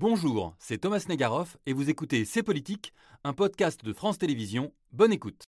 Bonjour, c'est Thomas Negaroff et vous écoutez C'est Politique, un podcast de France Télévisions. Bonne écoute.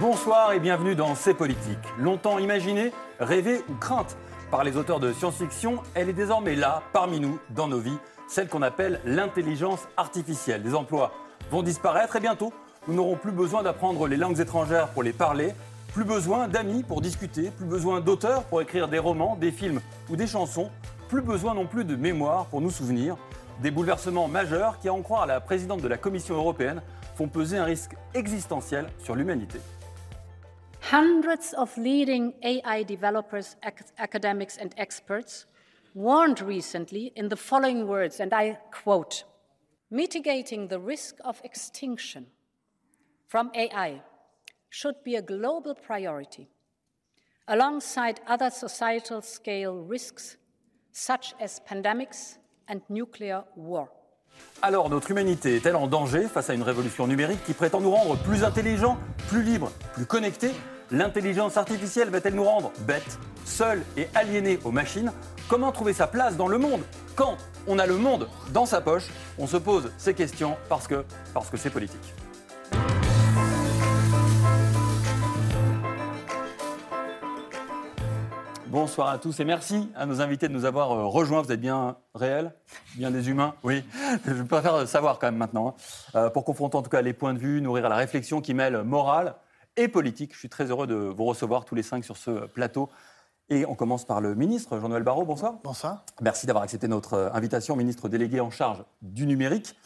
Bonsoir et bienvenue dans C'est Politique. Longtemps imaginée, rêvée ou crainte par les auteurs de science-fiction, elle est désormais là, parmi nous, dans nos vies, celle qu'on appelle l'intelligence artificielle. Les emplois vont disparaître et bientôt, nous n'aurons plus besoin d'apprendre les langues étrangères pour les parler, plus besoin d'amis pour discuter, plus besoin d'auteurs pour écrire des romans, des films ou des chansons, plus besoin non plus de mémoire pour nous souvenir. Des bouleversements majeurs qui, à en croire la présidente de la Commission européenne, font peser un risque existentiel sur l'humanité. Hundreds of leading AI developers, ac- academics, and experts warned recently in the following words, and I quote Mitigating the risk of extinction from AI should be a global priority, alongside other societal scale risks such as pandemics and nuclear war. Alors, notre humanité est-elle en danger face à une révolution numérique qui prétend nous rendre plus intelligents, plus libres, plus connectés? L'intelligence artificielle va-t-elle nous rendre bêtes, seuls et aliénés aux machines? Comment trouver sa place dans le monde? Quand on a le monde dans sa poche, on se pose ces questions parce que parce que c'est politique. Bonsoir à tous et merci à nos invités de nous avoir euh, rejoints. Vous êtes bien réels, bien des humains? Oui, je préfère savoir quand même maintenant. hein. Euh, pour confronter en tout cas les points de vue, nourrir la réflexion qui mêle morale et politique. Je suis très heureux de vous recevoir tous les cinq sur ce plateau. Et on commence par le ministre, Jean-Noël Barrot. Bonsoir. Bonsoir. Merci d'avoir accepté notre euh, invitation, ministre délégué en charge du numérique.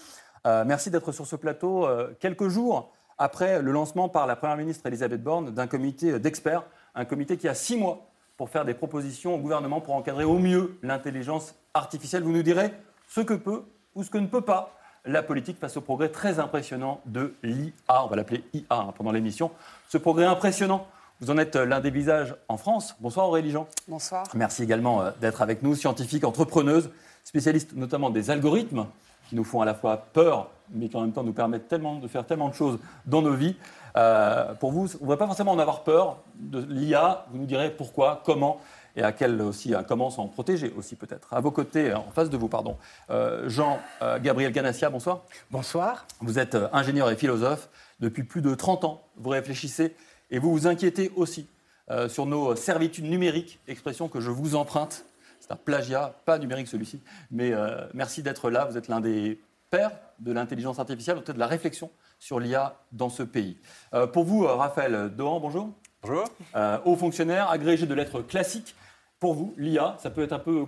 Euh, merci d'être sur ce plateau euh, quelques jours après le lancement par la Première ministre Elisabeth Borne d'un comité d'experts, un comité qui a six mois pour faire des propositions au gouvernement pour encadrer au mieux l'intelligence artificielle. Vous nous direz ce que peut ou ce que ne peut pas la politique face au progrès très impressionnant de l'IA. On va l'appeler IA hein, pendant l'émission. Ce progrès impressionnant, vous en êtes l'un des visages en France. Bonsoir Aurélie Jean. Bonsoir. Merci également euh, d'être avec nous, scientifique, entrepreneuse, spécialiste notamment des algorithmes qui nous font à la fois peur, mais qui en même temps nous permettent tellement, de faire tellement de choses dans nos vies. Euh, pour vous, on ne va pas forcément en avoir peur de l'IA. Vous nous direz pourquoi, comment et à quel aussi, à comment s'en protéger aussi peut-être. À vos côtés, en face de vous, pardon, euh, Jean-Gabriel Ganassia, bonsoir. Bonsoir. Vous êtes euh, ingénieur et philosophe. Depuis plus de 30 ans, vous réfléchissez et vous vous inquiétez aussi euh, sur nos servitudes numériques, expression que je vous emprunte. C'est un plagiat, pas numérique celui-ci, mais euh, merci d'être là. Vous êtes l'un des pères de l'intelligence artificielle, peut-être de la réflexion sur l'IA dans ce pays. Euh, pour vous, euh, Raphaël Dohan, bonjour. Bonjour. Euh, haut fonctionnaire, agrégé de lettres classiques. Pour vous, l'IA, ça peut être un peu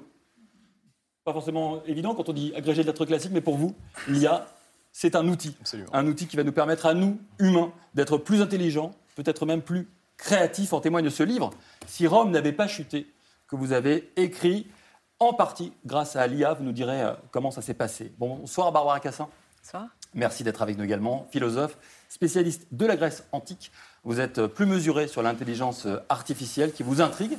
pas forcément évident quand on dit agrégé de lettres classiques, mais pour vous, l'IA, c'est un outil. Absolument. Un outil qui va nous permettre à nous, humains, d'être plus intelligents, peut-être même plus créatifs. En témoigne ce livre, Si Rome n'avait pas chuté, que vous avez écrit en partie grâce à l'IA. Vous nous direz euh, comment ça s'est passé. Bonsoir Barbara Cassin. Bonsoir. Merci d'être avec nous également. Philosophe, spécialiste de la Grèce antique. Vous êtes plus mesuré sur l'intelligence artificielle qui vous intrigue,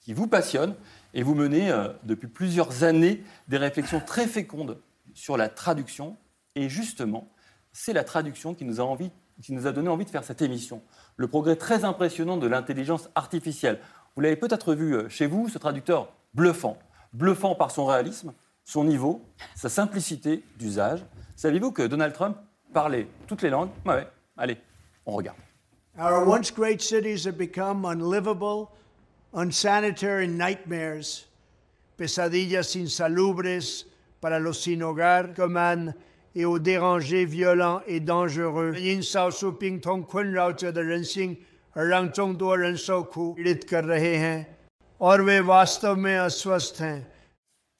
qui vous passionne, et vous menez euh, depuis plusieurs années des réflexions très fécondes sur la traduction. Et justement, c'est la traduction qui nous, a envie, qui nous a donné envie de faire cette émission. Le progrès très impressionnant de l'intelligence artificielle. Vous l'avez peut-être vu euh, chez vous, ce traducteur bluffant. Bluffant par son réalisme, son niveau, sa simplicité d'usage. Saviez-vous que Donald Trump parlait toutes les langues? Ouais, ouais. Allez, on regarde. Our once great cities have become unlivable, unsanitary nightmares, pesadillas insalubres para los sin hogar, coman et aux dérangés violents et dangereux。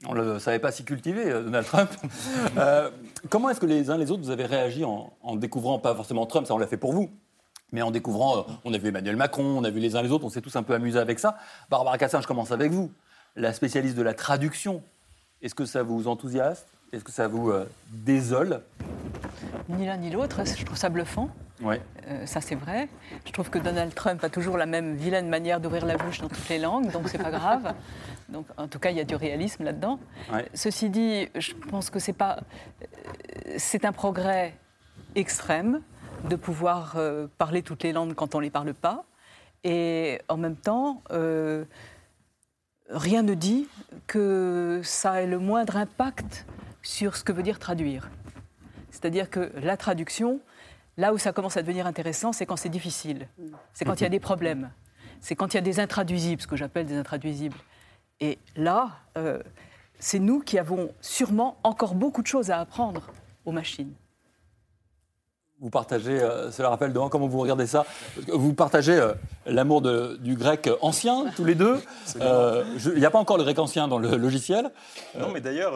on ne le savait pas si cultivé, euh, Donald Trump. Euh, comment est-ce que les uns les autres, vous avez réagi en, en découvrant, pas forcément Trump, ça on l'a fait pour vous, mais en découvrant, euh, on a vu Emmanuel Macron, on a vu les uns les autres, on s'est tous un peu amusés avec ça. Barbara Cassin, je commence avec vous, la spécialiste de la traduction. Est-ce que ça vous enthousiaste? Est-ce que ça vous euh, désole? Ni l'un ni l'autre, je trouve ça bluffant. Ouais. Euh, ça, c'est vrai. Je trouve que Donald Trump a toujours la même vilaine manière d'ouvrir la bouche dans toutes les langues, donc c'est pas grave. Donc, en tout cas, il y a du réalisme là-dedans. Ouais. Ceci dit, je pense que c'est pas, euh, c'est un progrès extrême de pouvoir euh, parler toutes les langues quand on les parle pas. Et en même temps, euh, rien ne dit que ça ait le moindre impact sur ce que veut dire traduire. C'est-à-dire que la traduction, là où ça commence à devenir intéressant, c'est quand c'est difficile, c'est quand il y a des problèmes, c'est quand il y a des intraduisibles, ce que j'appelle des intraduisibles. Et là, euh, c'est nous qui avons sûrement encore beaucoup de choses à apprendre aux machines vous partagez, euh, cela rappelle devant comment vous regardez ça Vous partagez euh, l'amour du grec ancien, tous les deux. Euh, il n'y a pas encore le grec ancien dans le logiciel. Non, mais d'ailleurs,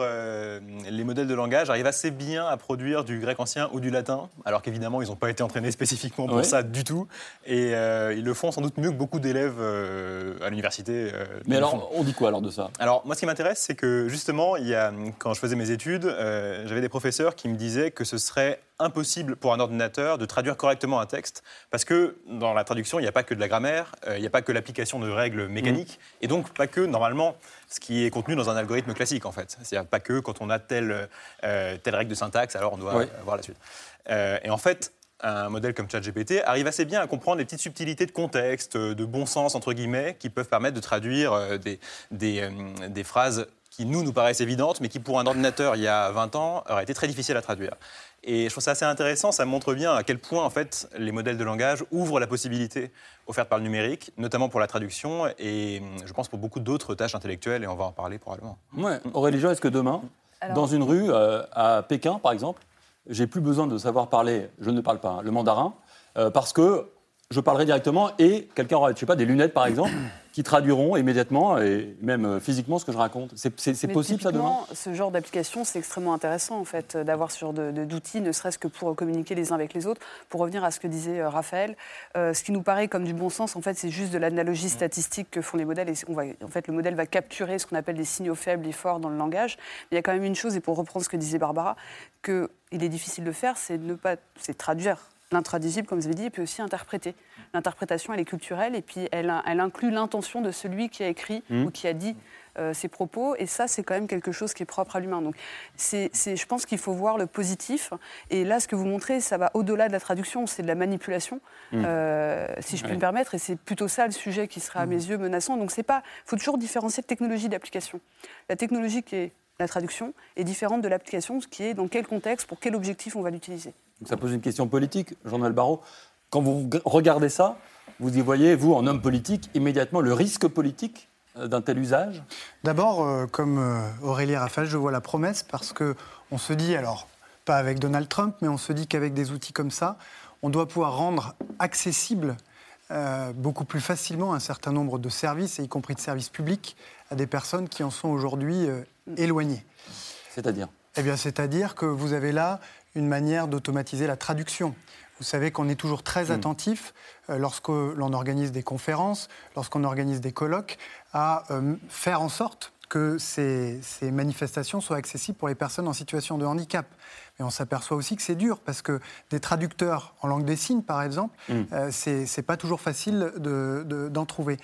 les modèles de langage arrivent assez bien à produire du grec ancien ou du latin, alors qu'évidemment, ils n'ont pas été entraînés spécifiquement pour ça du tout. Et ils le font sans doute mieux que beaucoup d'élèves à l'université. mais alors, on dit quoi alors de ça? Alors, moi, ce qui m'intéresse, c'est que justement, il y a, quand je faisais mes études, j'avais des professeurs qui me disaient que ce serait impossible pour un ordinateur de traduire correctement un texte, parce que dans la traduction, il n'y a pas que de la grammaire, euh, il n'y a pas que l'application de règles mécaniques, mm. et donc pas que, normalement, ce qui est contenu dans un algorithme classique, en fait. C'est-à-dire pas que quand on a telle, euh, telle règle de syntaxe, alors on doit voir la suite. Euh, et en fait, un modèle comme ChatGPT arrive assez bien à comprendre les petites subtilités de contexte, de bon sens, entre guillemets, qui peuvent permettre de traduire des, des, des phrases qui nous nous paraissent évidentes, mais qui pour un ordinateur il y a 20 ans auraient été très difficiles à traduire. Et je trouve ça assez intéressant, ça montre bien à quel point en fait les modèles de langage ouvrent la possibilité offerte par le numérique, notamment pour la traduction et je pense pour beaucoup d'autres tâches intellectuelles et on va en parler probablement. Ouais. Aurélie est-ce que demain, dans une rue euh, à Pékin par exemple, j'ai plus besoin de savoir parler, je ne parle pas hein, le mandarin, euh, parce que je parlerai directement et quelqu'un aura, je sais pas, des lunettes par exemple, qui traduiront immédiatement et même euh, physiquement ce que je raconte. C'est possible ça demain? Ce genre d'application, c'est extrêmement intéressant en fait d'avoir ce genre d'outils, ne serait-ce que pour communiquer les uns avec les autres. Pour revenir à ce que disait euh, Raphaël, euh, ce qui nous paraît comme du bon sens, en fait, c'est juste de l'analogie mm. statistique que font les modèles. Et on va, en fait, le modèle va capturer ce qu'on appelle des signaux faibles et forts dans le langage. Mais il y a quand même une chose, et pour reprendre ce que disait Barbara, qu'il est difficile de faire, c'est ne pas, c'est traduire l'intraduisible, comme vous avez dit, puis aussi interpréter. L'interprétation, elle est culturelle, et puis elle, elle inclut l'intention de celui qui a écrit mmh. ou qui a dit euh, ses propos, et ça, c'est quand même quelque chose qui est propre à l'humain. Donc, c'est, je pense qu'il faut voir le positif, et là, ce que vous montrez, ça va au-delà de la traduction, c'est de la manipulation, mmh. euh, si je puis me permettre, et c'est plutôt ça le sujet qui sera à mmh. mes yeux menaçant. Donc, c'est pas, faut toujours différencier de technologie d'application. La technologie qui est la traduction est différente de l'application, ce qui est dans quel contexte, pour quel objectif on va l'utiliser. Ça pose une question politique, Jean-Noël Barrot. Quand vous regardez ça, vous y voyez, vous, en homme politique, immédiatement le risque politique euh, d'un tel usage? D'abord, euh, comme euh, Aurélie Raphaël, je vois la promesse parce qu'on se dit, alors, pas avec Donald Trump, mais on se dit qu'avec des outils comme ça, on doit pouvoir rendre accessible beaucoup plus facilement un certain nombre de services, y compris de services publics, à des personnes qui en sont aujourd'hui éloignées. C'est-à-dire Eh bien, c'est-à-dire que vous avez là une manière d'automatiser la traduction. Vous savez qu'on est toujours très hmm. attentif euh, lorsque l'on organise des conférences, lorsqu'on organise des colloques, à euh, faire en sorte que ces, manifestations soient accessibles pour les personnes en situation de handicap. Mais on s'aperçoit aussi que c'est dur parce que des traducteurs en langue des signes, par exemple, mm. euh, c'est pas toujours facile d'en trouver.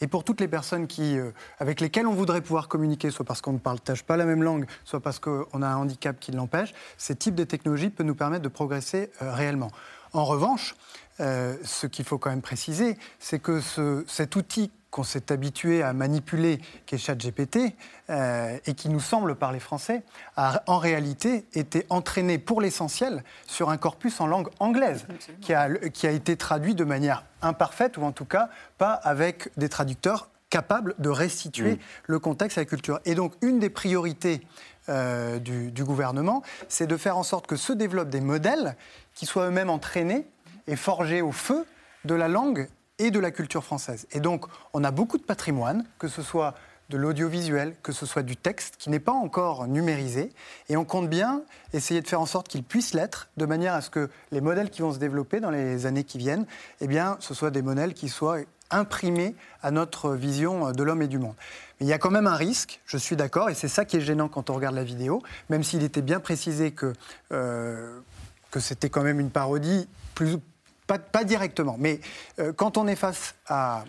Et pour toutes les personnes qui, euh, avec lesquelles on voudrait pouvoir communiquer, soit parce qu'on ne partage pas la même langue, soit parce qu'on a un handicap qui l'empêche, ces types de technologies peuvent nous permettre de progresser euh, réellement. En revanche, ce qu'il faut quand même préciser, c'est que ce, cet outil qu'on s'est habitué à manipuler, qui est ChatGPT, euh, et qui nous semble parler français, a en réalité été entraîné pour l'essentiel sur un corpus en langue anglaise, qui a, qui a été traduit de manière imparfaite, ou en tout cas pas avec des traducteurs capables de restituer mm. le contexte et la culture. Et donc, une des priorités euh, du, du gouvernement, c'est de faire en sorte que se développent des modèles qui soient eux-mêmes entraînés et forgés au feu de la langue et de la culture française. Et donc, on a beaucoup de patrimoine, que ce soit de l'audiovisuel, que ce soit du texte, qui n'est pas encore numérisé. Et on compte bien essayer de faire en sorte qu'il puisse l'être, de manière à ce que les modèles qui vont se développer dans les années qui viennent, eh bien, ce soient des modèles qui soient imprimés à notre vision de l'homme et du monde. Mais il y a quand même un risque, je suis d'accord, et c'est ça qui est gênant quand on regarde la vidéo, même s'il était bien précisé que, euh, que c'était quand même une parodie plus, pas, directement, mais euh, quand on est face à,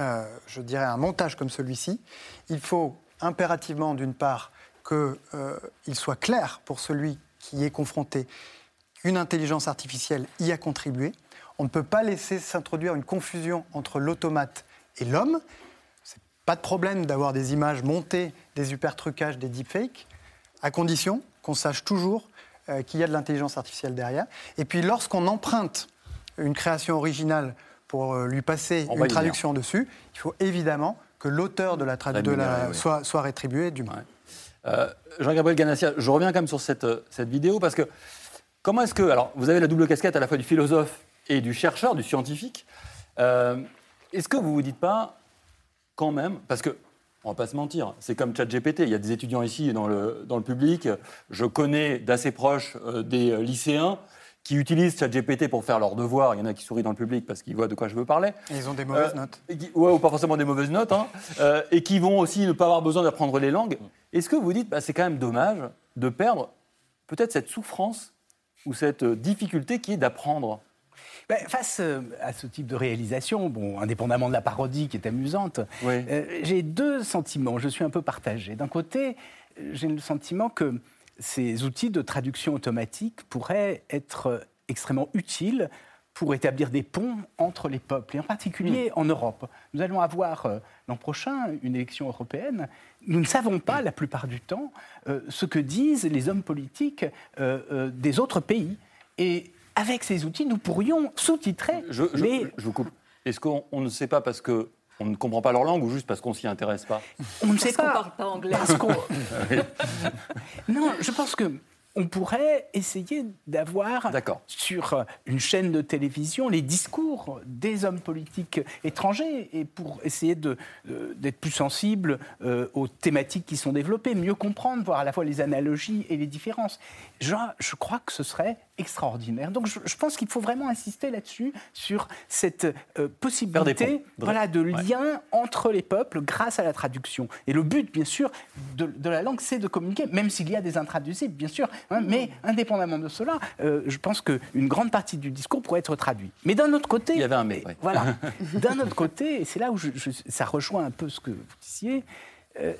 euh, je dirais, un montage comme celui-ci, il faut impérativement, d'une part, qu'il euh, soit clair pour celui qui est confronté qu'une intelligence artificielle y a contribué. On ne peut pas laisser s'introduire une confusion entre l'automate et l'homme. C'est pas de problème d'avoir des images montées, des hypertrucages, des deepfakes, à condition qu'on sache toujours qu'il y a de l'intelligence artificielle derrière. Et puis lorsqu'on emprunte une création originale pour euh, lui passer On une traduction dessus, il faut évidemment que l'auteur de la traduction oui. soit, soit rétribué du moins. Ouais. Euh, Jean-Gabriel Ganassia, je reviens quand même sur cette, euh, cette vidéo parce que comment est-ce que. Alors, vous avez la double casquette à la fois du philosophe et du chercheur, du scientifique. Euh, est-ce que vous vous dites pas, quand même, parce que. On va pas se mentir, c'est comme ChatGPT. Il y a des étudiants ici dans le, dans le public. Je connais d'assez proches euh, des lycéens qui utilisent ChatGPT pour faire leurs devoirs. Il y en a qui sourient dans le public parce qu'ils voient de quoi je veux parler. Et ils ont des mauvaises Euh, notes. qui- ouais, ou pas forcément des mauvaises notes, hein, euh, et qui vont aussi ne pas avoir besoin d'apprendre les langues. Est-ce que vous dites, bah, c'est quand même dommage de perdre peut-être cette souffrance ou cette euh, difficulté qui est d'apprendre? Ben, face à ce type de réalisation, bon, indépendamment de la parodie qui est amusante, Oui. euh, j'ai deux sentiments. Je suis un peu partagé. D'un côté, j'ai le sentiment que ces outils de traduction automatique pourraient être extrêmement utiles pour établir des ponts entre les peuples, et en particulier en Europe. Nous allons avoir euh, l'an prochain une élection européenne. Nous ne savons pas, la plupart du temps, euh, ce que disent les hommes politiques euh, des autres pays. Et avec ces outils, nous pourrions sous-titrer je, je- les... je vous coupe. Est-ce qu'on on ne sait pas parce que on ne comprend pas leur langue ou juste parce qu'on s'y intéresse pas On ne sait Parce qu'on pas. parle pas anglais. Parce non, je pense que on pourrait essayer d'avoir sur une chaîne de télévision les discours des hommes politiques étrangers et pour essayer de, euh, d'être plus sensible euh, aux thématiques qui sont développées, mieux comprendre, voir à la fois les analogies et les différences. Je, je crois que ce serait extraordinaire. Donc je, je pense qu'il faut vraiment insister là-dessus, sur cette euh, possibilité voilà, de Ouais. lien entre les peuples grâce à la traduction. Et le but, bien sûr, de, de la langue, c'est de communiquer, même s'il y a des intraduisibles, bien sûr. hein, mais indépendamment de cela, euh, je pense qu'une grande partie du discours pourrait être traduit. Mais d'un autre côté... Il y avait un mais, ouais. Voilà. d'un autre côté, et c'est là où je- je- ça rejoint un peu ce que vous disiez, euh,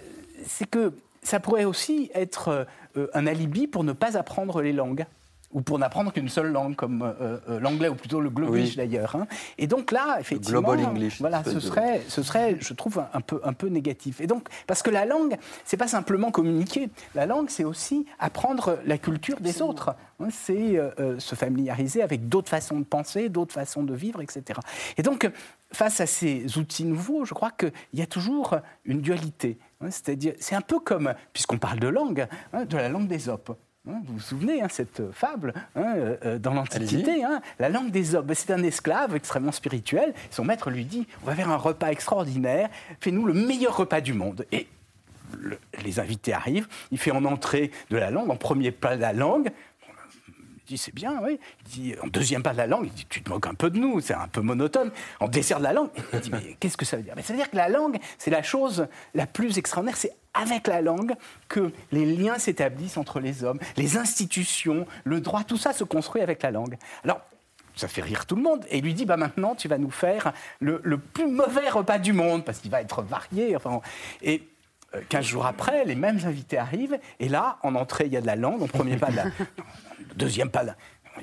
c'est que ça pourrait aussi être un alibi pour ne pas apprendre les langues ou pour n'apprendre qu'une seule langue, comme euh, euh, l'anglais, ou plutôt le globish Oui. d'ailleurs. hein. Et donc là, effectivement, global English, voilà, ce serait, ce serait, je trouve, un, un peu, un peu négatif. Et donc, parce que la langue, c'est pas simplement communiquer. La langue, c'est aussi apprendre la culture des autres. hein. C'est euh, se familiariser avec d'autres façons de penser, d'autres façons de vivre, etc. Et donc, face à ces outils nouveaux, je crois qu'il y a toujours une dualité. hein. C'est-à-dire, c'est un peu comme, puisqu'on parle de langue, de la langue des Opes. Hein, Vous vous souvenez, hein, cette fable, hein, euh, euh, dans l'Antiquité, hein, la langue des hommes, c'est un esclave extrêmement spirituel. Son maître lui dit, on va faire un repas extraordinaire, fais-nous le meilleur repas du monde. Et le- les invités arrivent, il fait en entrée de la langue, en premier plat de la langue. Dit, c'est bien, oui. Il dit, en deuxième plat de la langue, il dit, tu te moques un peu de nous, c'est un peu monotone. En dessert de la langue, il dit, mais qu'est-ce que ça veut dire? Mais Ça veut dire que la langue, c'est la chose la plus extraordinaire. C'est avec la langue que les liens s'établissent entre les hommes, les institutions, le droit, tout ça se construit avec la langue. Alors, ça fait rire tout le monde. Et il lui dit, bah maintenant, tu vas nous faire le, le plus mauvais repas du monde, parce qu'il va être varié. Enfin, et 15 jours après, les mêmes invités arrivent, et là, en entrée, il y a de la langue, en premier pas de la... Deuxième pas de la...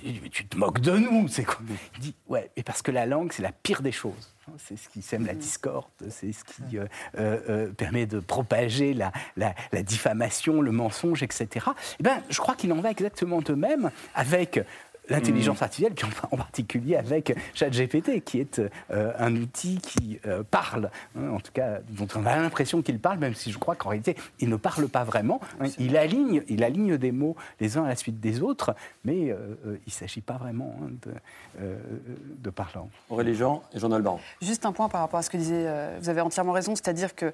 Il dit, mais tu te moques de nous, c'est quoi Il dit, ouais, mais parce que la langue, c'est la pire des choses. C'est ce qui sème la discorde, c'est ce qui euh, euh, euh, permet de propager la, la- la diffamation, le mensonge, etc. Eh ben, je crois qu'il en va exactement de même avec l'intelligence artificielle, puis en particulier avec ChatGPT, qui est euh, un outil qui euh, parle, hein, en tout cas, dont on a l'impression qu'il parle, même si je crois qu'en réalité, il ne parle pas vraiment. hein. il, aligne, il aligne des mots les uns à la suite des autres, mais euh, euh, il ne s'agit pas vraiment hein, de, euh, de parlant. Aurélie Jean et Jean Alban. Juste un point par rapport à ce que disait, euh, vous avez entièrement raison, c'est-à-dire que,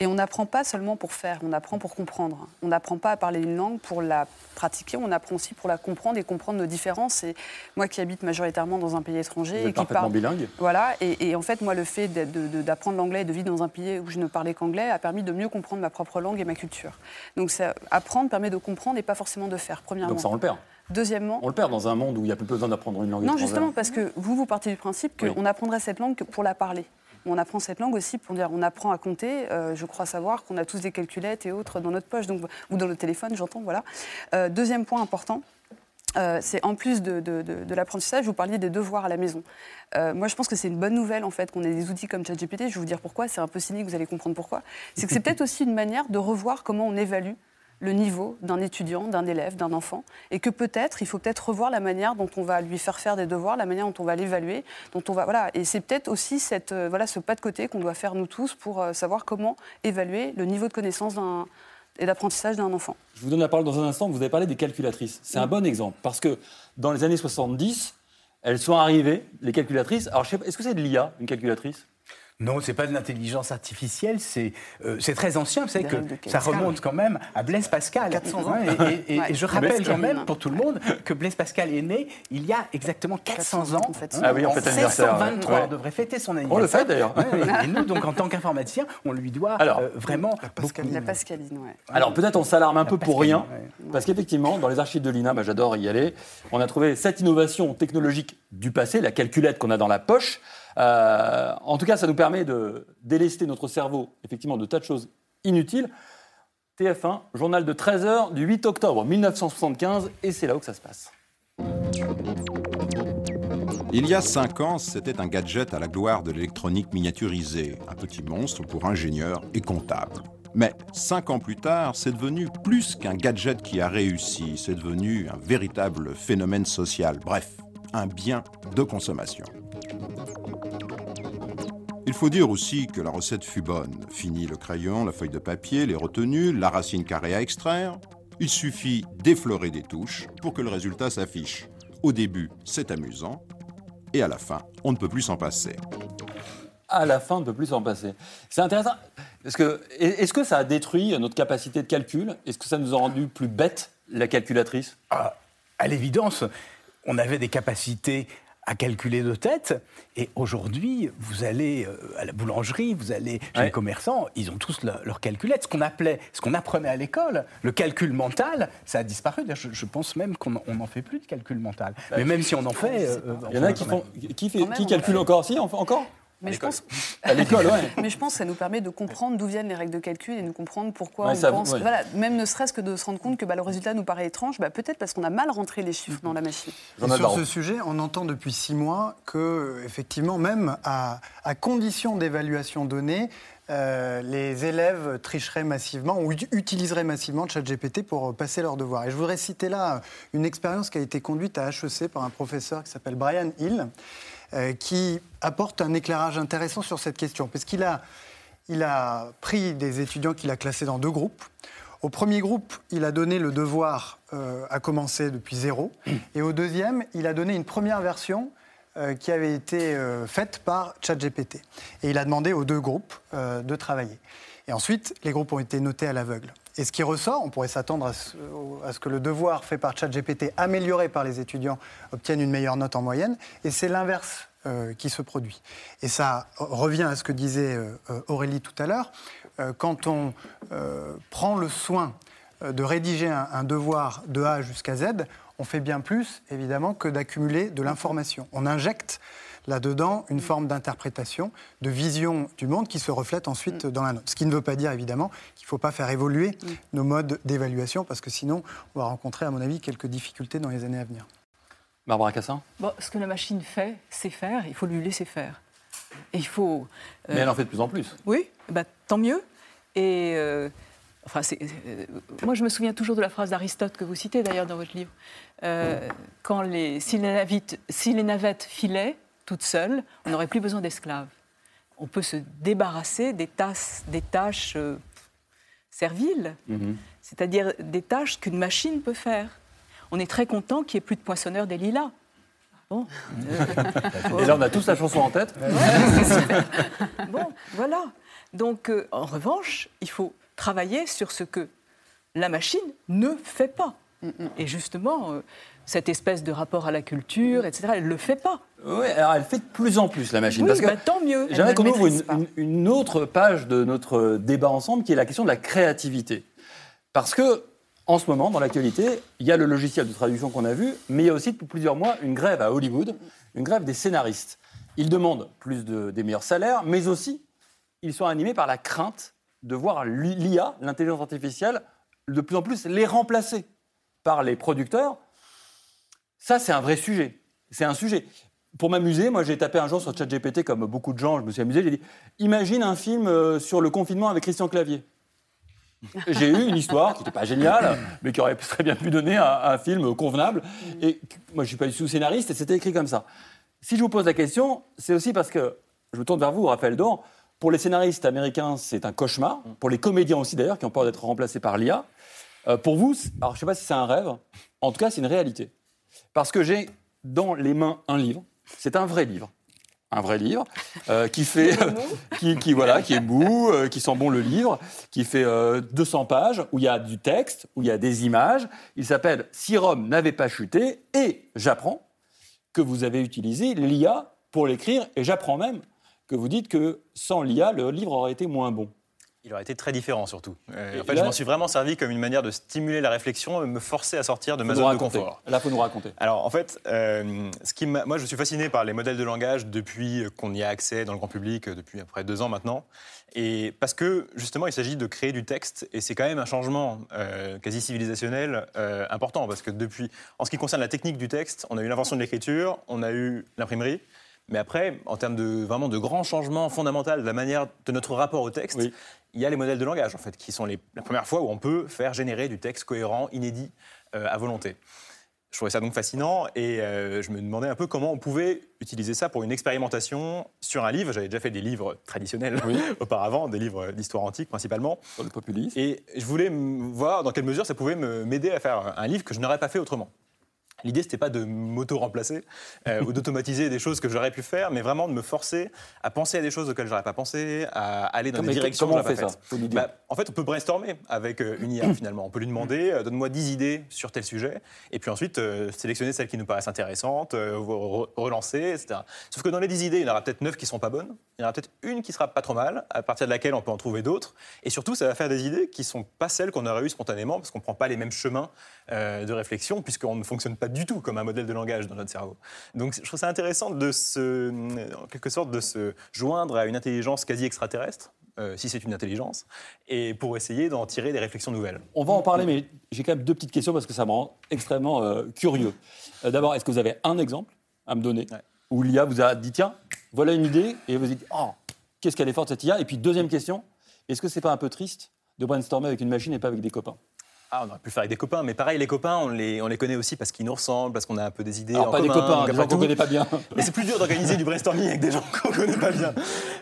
et on n'apprend pas seulement pour faire, on apprend pour comprendre. On n'apprend pas à parler une langue pour la pratiquer, on apprend aussi pour la comprendre et comprendre nos différences. Et moi qui habite majoritairement dans un pays étranger Vous et qui parle, bilingue voilà, et, et en fait moi le fait d'apprendre l'anglais et de vivre dans un pays où je ne parlais qu'anglais a permis de mieux comprendre ma propre langue et ma culture. Donc ça, apprendre permet de comprendre et pas forcément de faire. Premièrement. Donc ça, on le perd. Deuxièmement, On le perd dans un monde où il n'y a plus besoin d'apprendre une langue non, étrangère. justement, parce que vous, vous partez du principe Oui. qu'on apprendrait cette langue que pour la parler. On apprend cette langue aussi pour dire, on apprend à compter. euh, je crois savoir qu'on a tous des calculettes et autres dans notre poche, donc, ou dans le téléphone, j'entends, voilà. Euh, deuxième point important, euh, c'est en plus de, de- de- de l'apprentissage, vous parliez des devoirs à la maison. Euh, moi, je pense que c'est une bonne nouvelle en fait qu'on ait des outils comme ChatGPT. Je vais vous dire pourquoi. C'est un peu cynique, vous allez comprendre pourquoi. C'est que c'est peut-être aussi une manière de revoir comment on évalue le niveau d'un étudiant, d'un élève, d'un enfant, et que peut-être il faut peut-être revoir la manière dont on va lui faire faire des devoirs, la manière dont on va l'évaluer, dont on va voilà. Et c'est peut-être aussi cette euh, voilà ce pas de côté qu'on doit faire nous tous pour euh, savoir comment évaluer le niveau de connaissance d'un et d'apprentissage d'un enfant. Je vous donne la parole dans un instant. Vous avez parlé des calculatrices. C'est un bon exemple parce que dans les années 70, elles sont arrivées, les calculatrices. Alors, est-ce que c'est de l'IA, une calculatrice? Non, c'est pas de l'intelligence artificielle, c'est euh, c'est très ancien. Vous savez que ça Pascal. remonte quand même à Blaise Pascal. 400 ans. Ouais, et, et- et Ouais. je rappelle quand même Pascal. pour tout le monde que Blaise Pascal est né il y a exactement 400 400 ans. en fait. Ah oui, on fête l'anniversaire, ouais. 1623, Ouais. on devrait fêter son anniversaire. On le fait d'ailleurs. Et nous, donc en tant qu'informaticien, on lui doit Alors, euh, vraiment Pascaline. La pascaline, ouais. Alors peut-être on s'alarme un peu pour Pascaline, rien, ouais. parce qu'effectivement, dans les archives de l'INA, bah, j'adore y aller, on a trouvé cette innovation technologique du passé, la calculette qu'on a dans la poche. Euh, en tout cas, ça nous permet de délester notre cerveau, effectivement, de tas de choses inutiles. TF1, journal de 13h du 8 octobre 1975, et c'est là où que ça se passe. Il y a cinq ans, c'était un gadget à la gloire de l'électronique miniaturisée, un petit monstre pour ingénieurs et comptables. Mais cinq ans plus tard, c'est devenu plus qu'un gadget qui a réussi, c'est devenu un véritable phénomène social, bref, un bien de consommation. Il faut dire aussi que la recette fut bonne. Fini le crayon, la feuille de papier, les retenues, la racine carrée à extraire. Il suffit d'effleurer des touches pour que le résultat s'affiche. Au début, c'est amusant, et à la fin, on ne peut plus s'en passer. À la fin, on ne peut plus s'en passer. C'est intéressant, parce que est-ce que ça a détruit notre capacité de calcul? Est-ce que ça nous a rendu plus bêtes, la calculatrice? Ah, à l'évidence, on avait des capacités à calculer de tête. Et aujourd'hui, vous allez euh, à la boulangerie, vous allez chez Ouais. les commerçants, ils ont tous leur, leur calculette. Ce qu'on appelait, ce qu'on apprenait à l'école, le calcul mental, ça a disparu. Je, je pense même qu'on n'en fait plus de calcul mental. Mais même si on en fait, euh, Il y en a qui, font, qui, fait, qui calculent encore Si, encore? Mais je pense, À l'école, ouais. mais je pense que ça nous permet de comprendre d'où viennent les règles de calcul et de comprendre pourquoi Ouais, on ça- pense. ouais. Voilà, même ne serait-ce que de se rendre compte que bah, le résultat nous paraît étrange, bah, peut-être parce qu'on a mal rentré les chiffres dans la machine. Et sur Baron. ce sujet, on entend depuis six mois que, effectivement, même à, à condition d'évaluation donnée, euh, les élèves tricheraient massivement ou ut- utiliseraient massivement ChatGPT pour euh, passer leurs devoirs. Et je voudrais citer là une expérience qui a été conduite à HEC par un professeur qui s'appelle Brian Hill, qui apporte un éclairage intéressant sur cette question, parce qu'il a, il a pris des étudiants qu'il a classés dans deux groupes. Au premier groupe, il a donné le devoir euh, à commencer depuis zéro. Et au deuxième, il a donné une première version euh, qui avait été euh, faite par ChatGPT. Et il a demandé aux deux groupes euh, de travailler. Et ensuite, les groupes ont été notés à l'aveugle. Et ce qui ressort, on pourrait s'attendre à, ce- que le devoir fait par ChatGPT, amélioré par les étudiants, obtienne une meilleure note en moyenne. Et c'est l'inverse euh, qui se produit. Et ça revient à ce que disait euh, Aurélie tout à l'heure. Euh, quand on prend le soin de rédiger un devoir de A jusqu'à Z, on fait bien plus, évidemment, que d'accumuler de l'information. On injecte là-dedans une forme d'interprétation, de vision du monde qui se reflète ensuite dans la note. Ce qui ne veut pas dire, évidemment, qu'il ne faut pas faire évoluer nos modes d'évaluation, parce que sinon, on va rencontrer, à mon avis, quelques difficultés dans les années à venir. Barbara Cassin? Bon, ce que la machine fait, c'est faire, il faut lui laisser faire. Et il faut. euh, Mais elle en fait de plus en plus. Oui, bah, tant mieux. Et euh, enfin, c'est- euh, moi, je me souviens toujours de la phrase d'Aristote que vous citez d'ailleurs dans votre livre. Euh, quand les, si, les navettes, si les navettes filaient toutes seules, on n'aurait plus besoin d'esclaves. On peut se débarrasser des, tasses, des tâches euh, serviles, Mhm. c'est-à-dire des tâches qu'une machine peut faire. On est très content qu'il n'y ait plus de poinçonneurs des lilas. Bon. Et là, on a tous la chanson en tête. Bon, voilà. Donc, euh, en revanche, il faut travailler sur ce que la machine ne fait pas. Et justement, euh, cette espèce de rapport à la culture, etc., elle ne le fait pas. Oui, alors elle fait de plus en plus la machine. Oui, parce que bah, tant mieux. J'aimerais qu'on ouvre une autre page de notre débat ensemble, qui est la question de la créativité. Parce que, en ce moment, dans l'actualité, il y a le logiciel de traduction qu'on a vu, mais il y a aussi depuis plusieurs mois une grève à Hollywood, une grève des scénaristes. Ils demandent plus de, des meilleurs salaires, mais aussi, ils sont animés par la crainte de voir l'IA, l'intelligence artificielle, de plus en plus les remplacer par les producteurs. Ça, c'est un vrai sujet. C'est un sujet. Pour m'amuser, moi, j'ai tapé un jour sur ChatGPT, comme beaucoup de gens, je me suis amusé. J'ai dit Imagine un film euh, sur le confinement avec Christian Clavier. J'ai eu une histoire qui n'était pas géniale, mais qui aurait très bien pu donner un, un film convenable. Et moi, je ne suis pas du tout scénariste, et c'était écrit comme ça. Si je vous pose la question, c'est aussi parce que, je me tourne vers vous, Raphaël Dor, pour les scénaristes américains, c'est un cauchemar. Pour les comédiens aussi, d'ailleurs, qui ont peur d'être remplacés par l'IA. Euh, pour vous, alors je ne sais pas si c'est un rêve, en tout cas, c'est une réalité. Parce que j'ai dans les mains un livre, c'est un vrai livre. Un vrai livre euh, qui fait, qui, qui, voilà, qui est mou, euh, qui sent bon le livre, qui fait euh, 200 pages où il y a du texte, où il y a des images. Il s'appelle Si Rome n'avait pas chuté et j'apprends que vous avez utilisé l'IA pour l'écrire et j'apprends même que vous dites que sans l'IA le livre aurait été moins bon. Il aurait été très différent surtout. Et en fait, là- je m'en suis vraiment servi comme une manière de stimuler la réflexion et me forcer à sortir de ma zone de confort. Là, faut nous raconter. Alors en fait, euh, ce qui m'a- moi je suis fasciné par les modèles de langage depuis qu'on y a accès dans le grand public, euh, depuis à peu près deux ans maintenant. Et parce que justement il s'agit de créer du texte et c'est quand même un changement euh, quasi civilisationnel euh, important parce que depuis, en ce qui concerne la technique du texte, on a eu l'invention de l'écriture, on a eu l'imprimerie. Mais après, en termes de vraiment de grands changements fondamentaux de la manière de notre rapport au texte, Oui. il y a les modèles de langage en fait qui sont les, la première fois où on peut faire générer du texte cohérent, inédit, euh, à volonté. Je trouvais ça donc fascinant et euh, je me demandais un peu comment on pouvait utiliser ça pour une expérimentation sur un livre. J'avais déjà fait des livres traditionnels auparavant, des livres d'histoire antique principalement. Sur le populisme. Et je voulais voir dans quelle mesure ça pouvait me- m'aider à faire un livre que je n'aurais pas fait autrement. L'idée, c'était pas de m'auto-remplacer euh, ou d'automatiser des choses que j'aurais pu faire, mais vraiment de me forcer à penser à des choses auxquelles j'aurais pas pensé, à aller dans Comment- des directions que j'aurais pas ça faites. Dire. Bah, en fait, on peut brainstormer avec euh, une IA finalement. On peut lui demander euh, donne-moi 10 idées sur tel sujet, et puis ensuite euh, sélectionner celles qui nous paraissent intéressantes, re- relancer, etc. Sauf que dans les 10 idées, il y en aura peut-être 9 qui seront pas bonnes, il y en aura peut-être une qui sera pas trop mal, à partir de laquelle on peut en trouver d'autres, et surtout, ça va faire des idées qui sont pas celles qu'on aurait eues spontanément, parce qu'on prend pas les mêmes chemins de réflexion, puisqu'on ne fonctionne pas du tout comme un modèle de langage dans notre cerveau. Donc, je trouve ça intéressant de se, en quelque sorte, de se joindre à une intelligence quasi extraterrestre, euh, si c'est une intelligence, et pour essayer d'en tirer des réflexions nouvelles. On va en parler, mais j'ai quand même deux petites questions parce que ça me rend extrêmement euh, curieux. Euh, D'abord, est-ce que vous avez un exemple à me donner Ouais. où l'IA vous a dit tiens, voilà une idée, et vous dites oh, qu'est-ce qu'elle est forte cette IA Et puis, deuxième question, est-ce que c'est pas un peu triste de brainstormer avec une machine et pas avec des copains? Ah, on aurait pu le faire avec des copains, mais pareil, les copains, on les, on les connaît aussi parce qu'ils nous ressemblent, parce qu'on a un peu des idées Alors, en pas des copains, des gens qu'on connaît pas bien. Mais c'est plus dur d'organiser du brainstorming avec des gens qu'on connaît pas bien.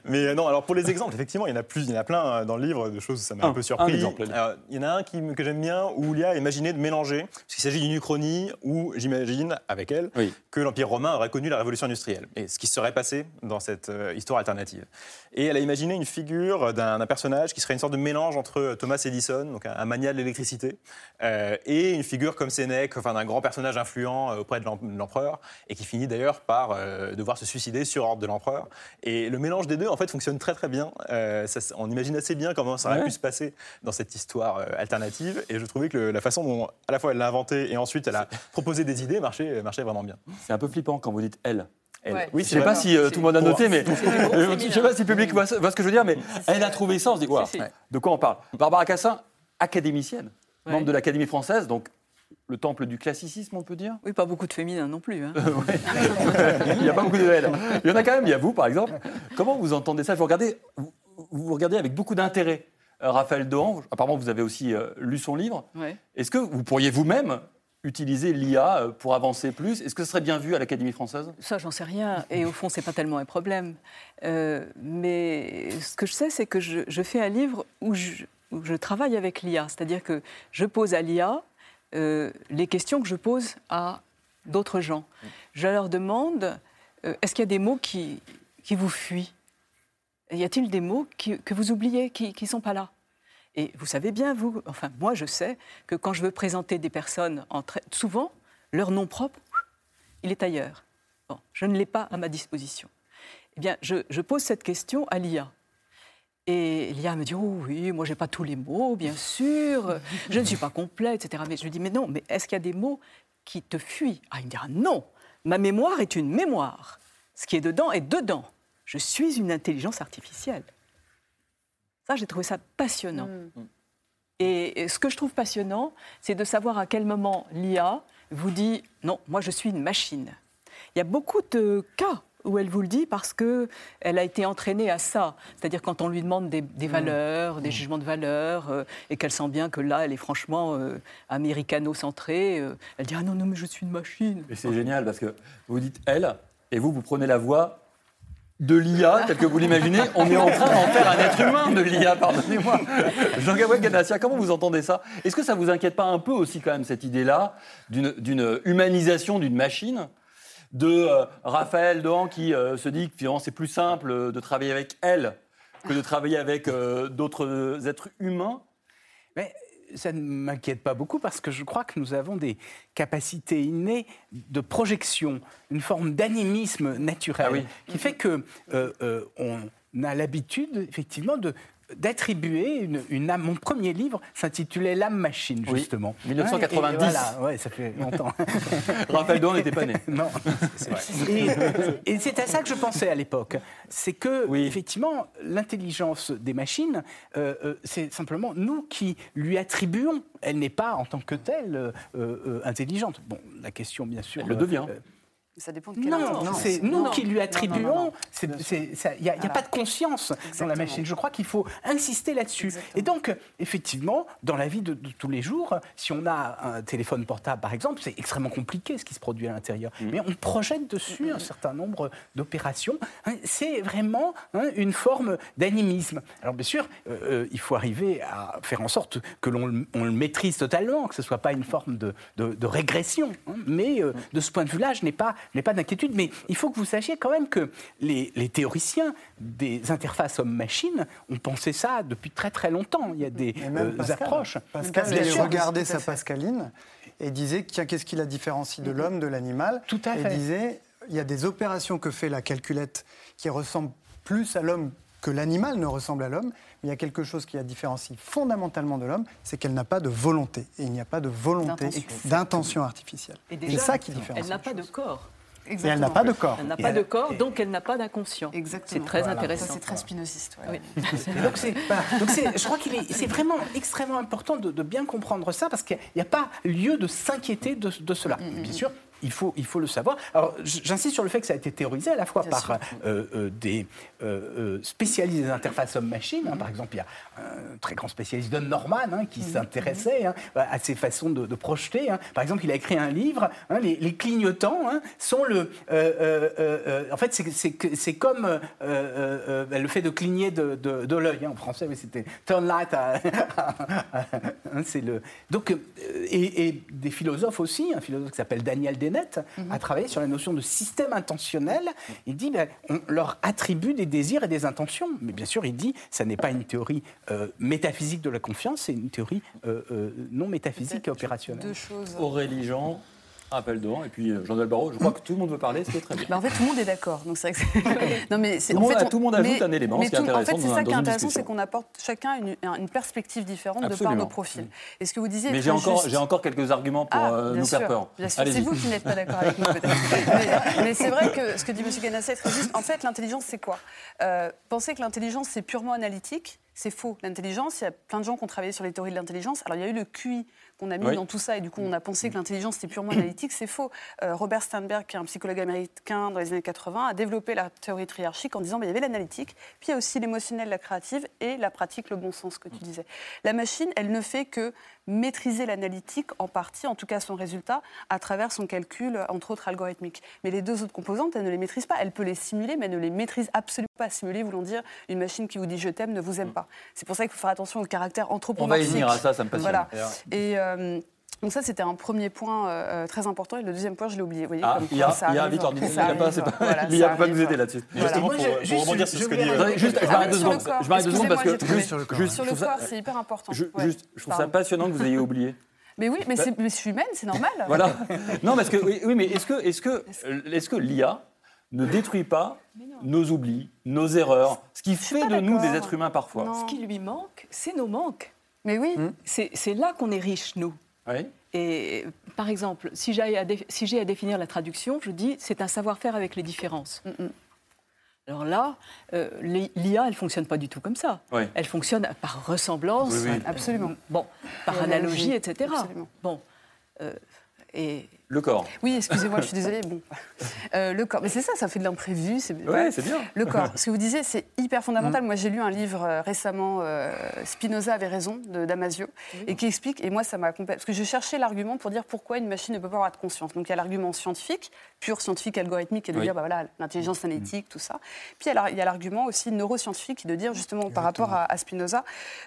Mais euh, non, alors pour les exemples, effectivement, il y en a plus, il y en a plein euh, dans le livre de choses, ça m'a Un, un peu un surpris. exemple, allez. Alors, il y en a un qui, que j'aime bien où l'IA a imaginé de mélanger, parce qu'il s'agit d'une uchronie où j'imagine, avec elle, Oui. que l'Empire romain aurait connu la révolution industrielle et ce qui serait passé dans cette euh, histoire alternative. Et elle a imaginé une figure d'un d'un personnage qui serait une sorte de mélange entre Thomas Edison, donc un, un mania de l'électricité, euh, et une figure comme Sénèque, enfin d'un grand personnage influent euh, auprès de l'em- de l'empereur, et qui finit d'ailleurs par euh, devoir se suicider sur ordre de l'empereur. Et le mélange des deux, en fait, fonctionne très très bien. Euh, ça on imagine assez bien comment ça aurait Ouais. pu se passer dans cette histoire euh, alternative, et je trouvais que le- la façon dont à la fois elle l'a inventé et ensuite elle a proposé des idées marchait, marchait vraiment bien. C'est un peu flippant quand vous dites elle. Elle- Ouais. Oui, Je c'est sais pas si euh, tout le monde a noté, mais je sais pas si le public voit, voit ce que je veux dire, mais elle a trouvé ça. On se dit, si. de quoi on parle? Barbara Cassin, académicienne, Ouais. membre de l'Académie française, donc le temple du classicisme, on peut dire? Oui, pas beaucoup de féminins non plus. hein. il n'y a pas beaucoup de elle. Il y en a quand même, il y a vous par exemple. Comment vous entendez ça? Vous regardez, vous, vous regardez avec beaucoup d'intérêt euh, Raphaël Dohan. Apparemment, vous avez aussi euh, lu son livre. Ouais. Est-ce que vous pourriez vous-même utiliser l'IA euh, pour avancer plus? Est-ce que ce serait bien vu à l'Académie française? Ça, j'en sais rien. Et au fond, c'est pas tellement un problème. Euh, mais ce que je sais, c'est que je, je fais un livre où je, je travaille avec l'IA. C'est-à-dire que je pose à l'IA euh, les questions que je pose à d'autres gens. Je leur demande euh, est-ce qu'il y a des mots qui, qui vous fuient? Y a-t-il des mots qui- que vous oubliez, qui ne sont pas là? Et vous savez bien, vous, enfin moi je sais que quand je veux présenter des personnes, en souvent, leur nom propre, il est ailleurs. Bon, je ne l'ai pas à ma disposition. Eh bien, je, je pose cette question à l'IA. Et l'IA me dit, oh oui, moi, j'ai pas tous les mots, bien sûr, je ne suis pas complète, etc. Mais je lui dis, mais non, mais est-ce qu'il y a des mots qui te fuient? Ah, il me dira, non, ma mémoire est une mémoire. Ce qui est dedans est dedans. Je suis une intelligence artificielle. Ça, j'ai trouvé ça passionnant. Et et ce que je trouve passionnant, c'est de savoir à quel moment l'IA vous dit non, moi je suis une machine. Il y a beaucoup de cas où elle vous le dit parce que elle a été entraînée à ça. C'est-à-dire quand on lui demande des, des valeurs, des jugements de valeurs, euh, et qu'elle sent bien que là, elle est franchement euh, américano-centrée, euh, elle dit ah non non mais je suis une machine. Et c'est génial parce que vous dites elle, et vous, vous prenez la voix de l'IA, tel que vous l'imaginez. On est en train d'en faire un être humain de l'IA, pardonnez-moi. Jean-Gabriel Ganassia, comment vous entendez ça? Est-ce que ça vous inquiète pas un peu aussi quand même cette idée-là d'une d'une humanisation d'une machine? De euh, Raphaël Dohan qui euh, se dit que finalement c'est plus simple euh, de travailler avec elle que de travailler avec d'autres êtres humains Mais ça ne m'inquiète pas beaucoup parce que je crois que nous avons des capacités innées de projection, une forme d'animisme naturel Ah oui. qui fait que euh, euh, on a l'habitude effectivement de d'attribuer une, une âme. Mon premier livre s'intitulait L'âme machine, Oui, justement. 1990. Ouais, et voilà, ouais, ça fait longtemps. Raphaël Dohan n'était pas né. Non. Et, et c'est à ça que je pensais à l'époque. C'est que, Oui. effectivement, l'intelligence des machines, euh, euh, c'est simplement nous qui lui attribuons. Elle n'est pas, en tant que telle, euh, euh, intelligente. Bon, la question, bien sûr. Elle le devient. Ça dépend de quelle non, c'est nous non. qui lui attribuons. Il n'y a, pas de conscience dans la machine. Je crois qu'il faut insister là-dessus. Et donc, effectivement, dans la vie de, de tous les jours, si on a un téléphone portable, par exemple, c'est extrêmement compliqué ce qui se produit à l'intérieur. Mm. Mais on projette dessus un certain nombre d'opérations. Hein, C'est vraiment hein, une forme d'animisme. Alors, bien sûr, euh, euh, il faut arriver à faire en sorte que l'on le- maîtrise totalement, que ce ne soit pas une forme de, de- de régression. hein. Mais euh, de ce point de vue-là, je n'ai pas, je n'ai pas d'inquiétude. Mais il faut que vous sachiez quand même que les, les théoriciens des interfaces homme-machine ont pensé ça depuis très très longtemps. Il y a des Et même euh, Pascal. approches. Pascal, sûr, regardait sa. Pascaline et disait tiens, qu'est-ce qui la différencie de l'homme, de l'animal Tout à Et fait. disait il y a des opérations que fait la calculette qui ressemblent plus à l'homme que l'animal ne ressemble à l'homme. Mais il y a quelque chose qui la différencie fondamentalement de l'homme, c'est qu'elle n'a pas de volonté. Et il n'y a pas de volonté D'intention. artificielle. Et C'est ça qui différencie. Elle n'a pas de choses. Et elle n'a pas de corps. Elle n'a pas elle- de corps, et- donc elle n'a pas d'inconscient. Exactement. C'est très Voilà. intéressant. C'est très spinoziste. ouais. Oui. Et donc, c'est, donc c'est- je crois qu'il est, c'est vraiment extrêmement important de, de bien comprendre ça parce qu'il n'y a, pas lieu de s'inquiéter de, de cela. Bien sûr, il faut, il faut le savoir. Alors, j'insiste sur le fait que ça a été théorisé à la fois Bien par euh, euh, des euh, spécialistes des interfaces homme-machine. hein. Par exemple, il y a un très grand spécialiste, Don Norman, hein, qui s'intéressait hein, à ces façons de, de projeter. Par exemple, il a écrit un livre, les, les clignotants sont le... en fait, c'est, comme euh, le fait de cligner de, de- de l'œil. En français, oui, c'était turn light. à- c'est le... Donc, et, et des philosophes aussi, un philosophe qui s'appelle Daniel Dennett, a travaillé sur la notion de système intentionnel. Il dit ben, on leur attribue des désirs et des intentions. Mais bien sûr, il dit ça n'est pas une théorie euh, métaphysique de la confiance, c'est une théorie euh, euh, non métaphysique et opérationnelle. Deux choses. Aurélie Jean, Raphaël Dohan, et puis euh, Jean-Noël. Je crois que tout le monde veut parler, ce qui est très bien. Bah, en fait, tout le monde est d'accord. Donc c'est c'est- non mais c'est Tout le en monde- fait, on- tout le monde ajoute mais- un élément, mais ce qui est tout- En fait, c'est ça qui est intéressant, c'est qu'on apporte chacun une, une perspective différente de par Absolument. nos profils. Et ce que vous disiez, Mais j'ai encore, juste. j'ai encore quelques arguments pour Ah, euh, nous sûr, faire peur. C'est vous qui n'êtes pas d'accord avec nous peut-être. mais mais c'est vrai que ce que dit M. Ganasset est très juste. En fait, l'intelligence, c'est quoi? Euh, Penser que l'intelligence, c'est purement analytique, c'est faux. L'intelligence, il y a plein de gens qui ont travaillé sur les théories de l'intelligence. Alors, il y a eu le QI qu'on a mis Oui. dans tout ça, et du coup, on a pensé que l'intelligence, c'était purement analytique. C'est faux. Euh, Robert Sternberg, qui est un psychologue américain dans les années 80, a développé la théorie triarchique en disant bah, il y avait l'analytique, puis il y a aussi l'émotionnel, la créative, et la pratique, le bon sens que tu disais. La machine, elle ne fait que maîtriser l'analytique en partie, en tout cas son résultat, à travers son calcul, entre autres algorithmique. Mais les deux autres composantes, elle ne les maîtrise pas. Elle peut les simuler, mais elle ne les maîtrise absolument pas. Simuler voulant dire une machine qui vous dit je t'aime ne vous aime pas. C'est pour ça qu'il faut faire attention au caractère On va y anthropomorphique. venir à ça, ça me passionne. Voilà. Et euh, donc ça, c'était un premier point euh, très important. Et le deuxième point, je l'ai oublié. Vous voyez, Ah, comme il y a, il y a. Ça Il pas, arrive. c'est pas, Voilà, il y a ça pas nous aider là-dessus. Voilà. Justement, Moi, pour, je- pour juste, rebondir sur je ce que dit... Attendez, juste, je m'arrête deux sur le secondes. corps. Je m'arrête deux secondes parce que Sur le corps, c'est hyper important. juste, je trouve ça passionnant que vous ayez oublié. Mais oui, mais, c'est- mais je suis humaine, c'est normal. Voilà. Non, parce que oui, mais est-ce que, est-ce que, est-ce que l'IA ne détruit pas nos oublis, nos erreurs, ce qui fait de nous des êtres humains parfois? Ce qui lui manque, c'est nos manques. Mais oui. C'est c'est là qu'on est riche, nous. Oui. Et par exemple, si j'ai à, dé- si j'ai à définir la traduction, je dis c'est un savoir-faire avec les différences. Alors là, euh, l'IA, elle fonctionne pas du tout comme ça. Oui. Elle fonctionne par ressemblance, Oui, oui. Absolument. bon, par analogie, analogie, etc. absolument. Bon, euh, et Le corps. Oui, excusez-moi, je suis désolée. Bon. Euh, le corps, mais c'est ça, ça fait de l'imprévu. c'est- Ouais, c'est bien. Le corps. Ce que vous disiez, c'est hyper fondamental. Moi, j'ai lu un livre euh, récemment, euh, Spinoza avait raison, de Damasio, et qui explique, et moi, ça m'a complètement... Parce que je cherchais l'argument pour dire pourquoi une machine ne peut pas avoir de conscience. Donc, il y a l'argument scientifique, pur scientifique, algorithmique, et de Oui. dire, bah voilà, l'intelligence analytique, tout ça. Puis, il y a l'argument aussi neuroscientifique, de dire, justement, par rapport à, à Spinoza,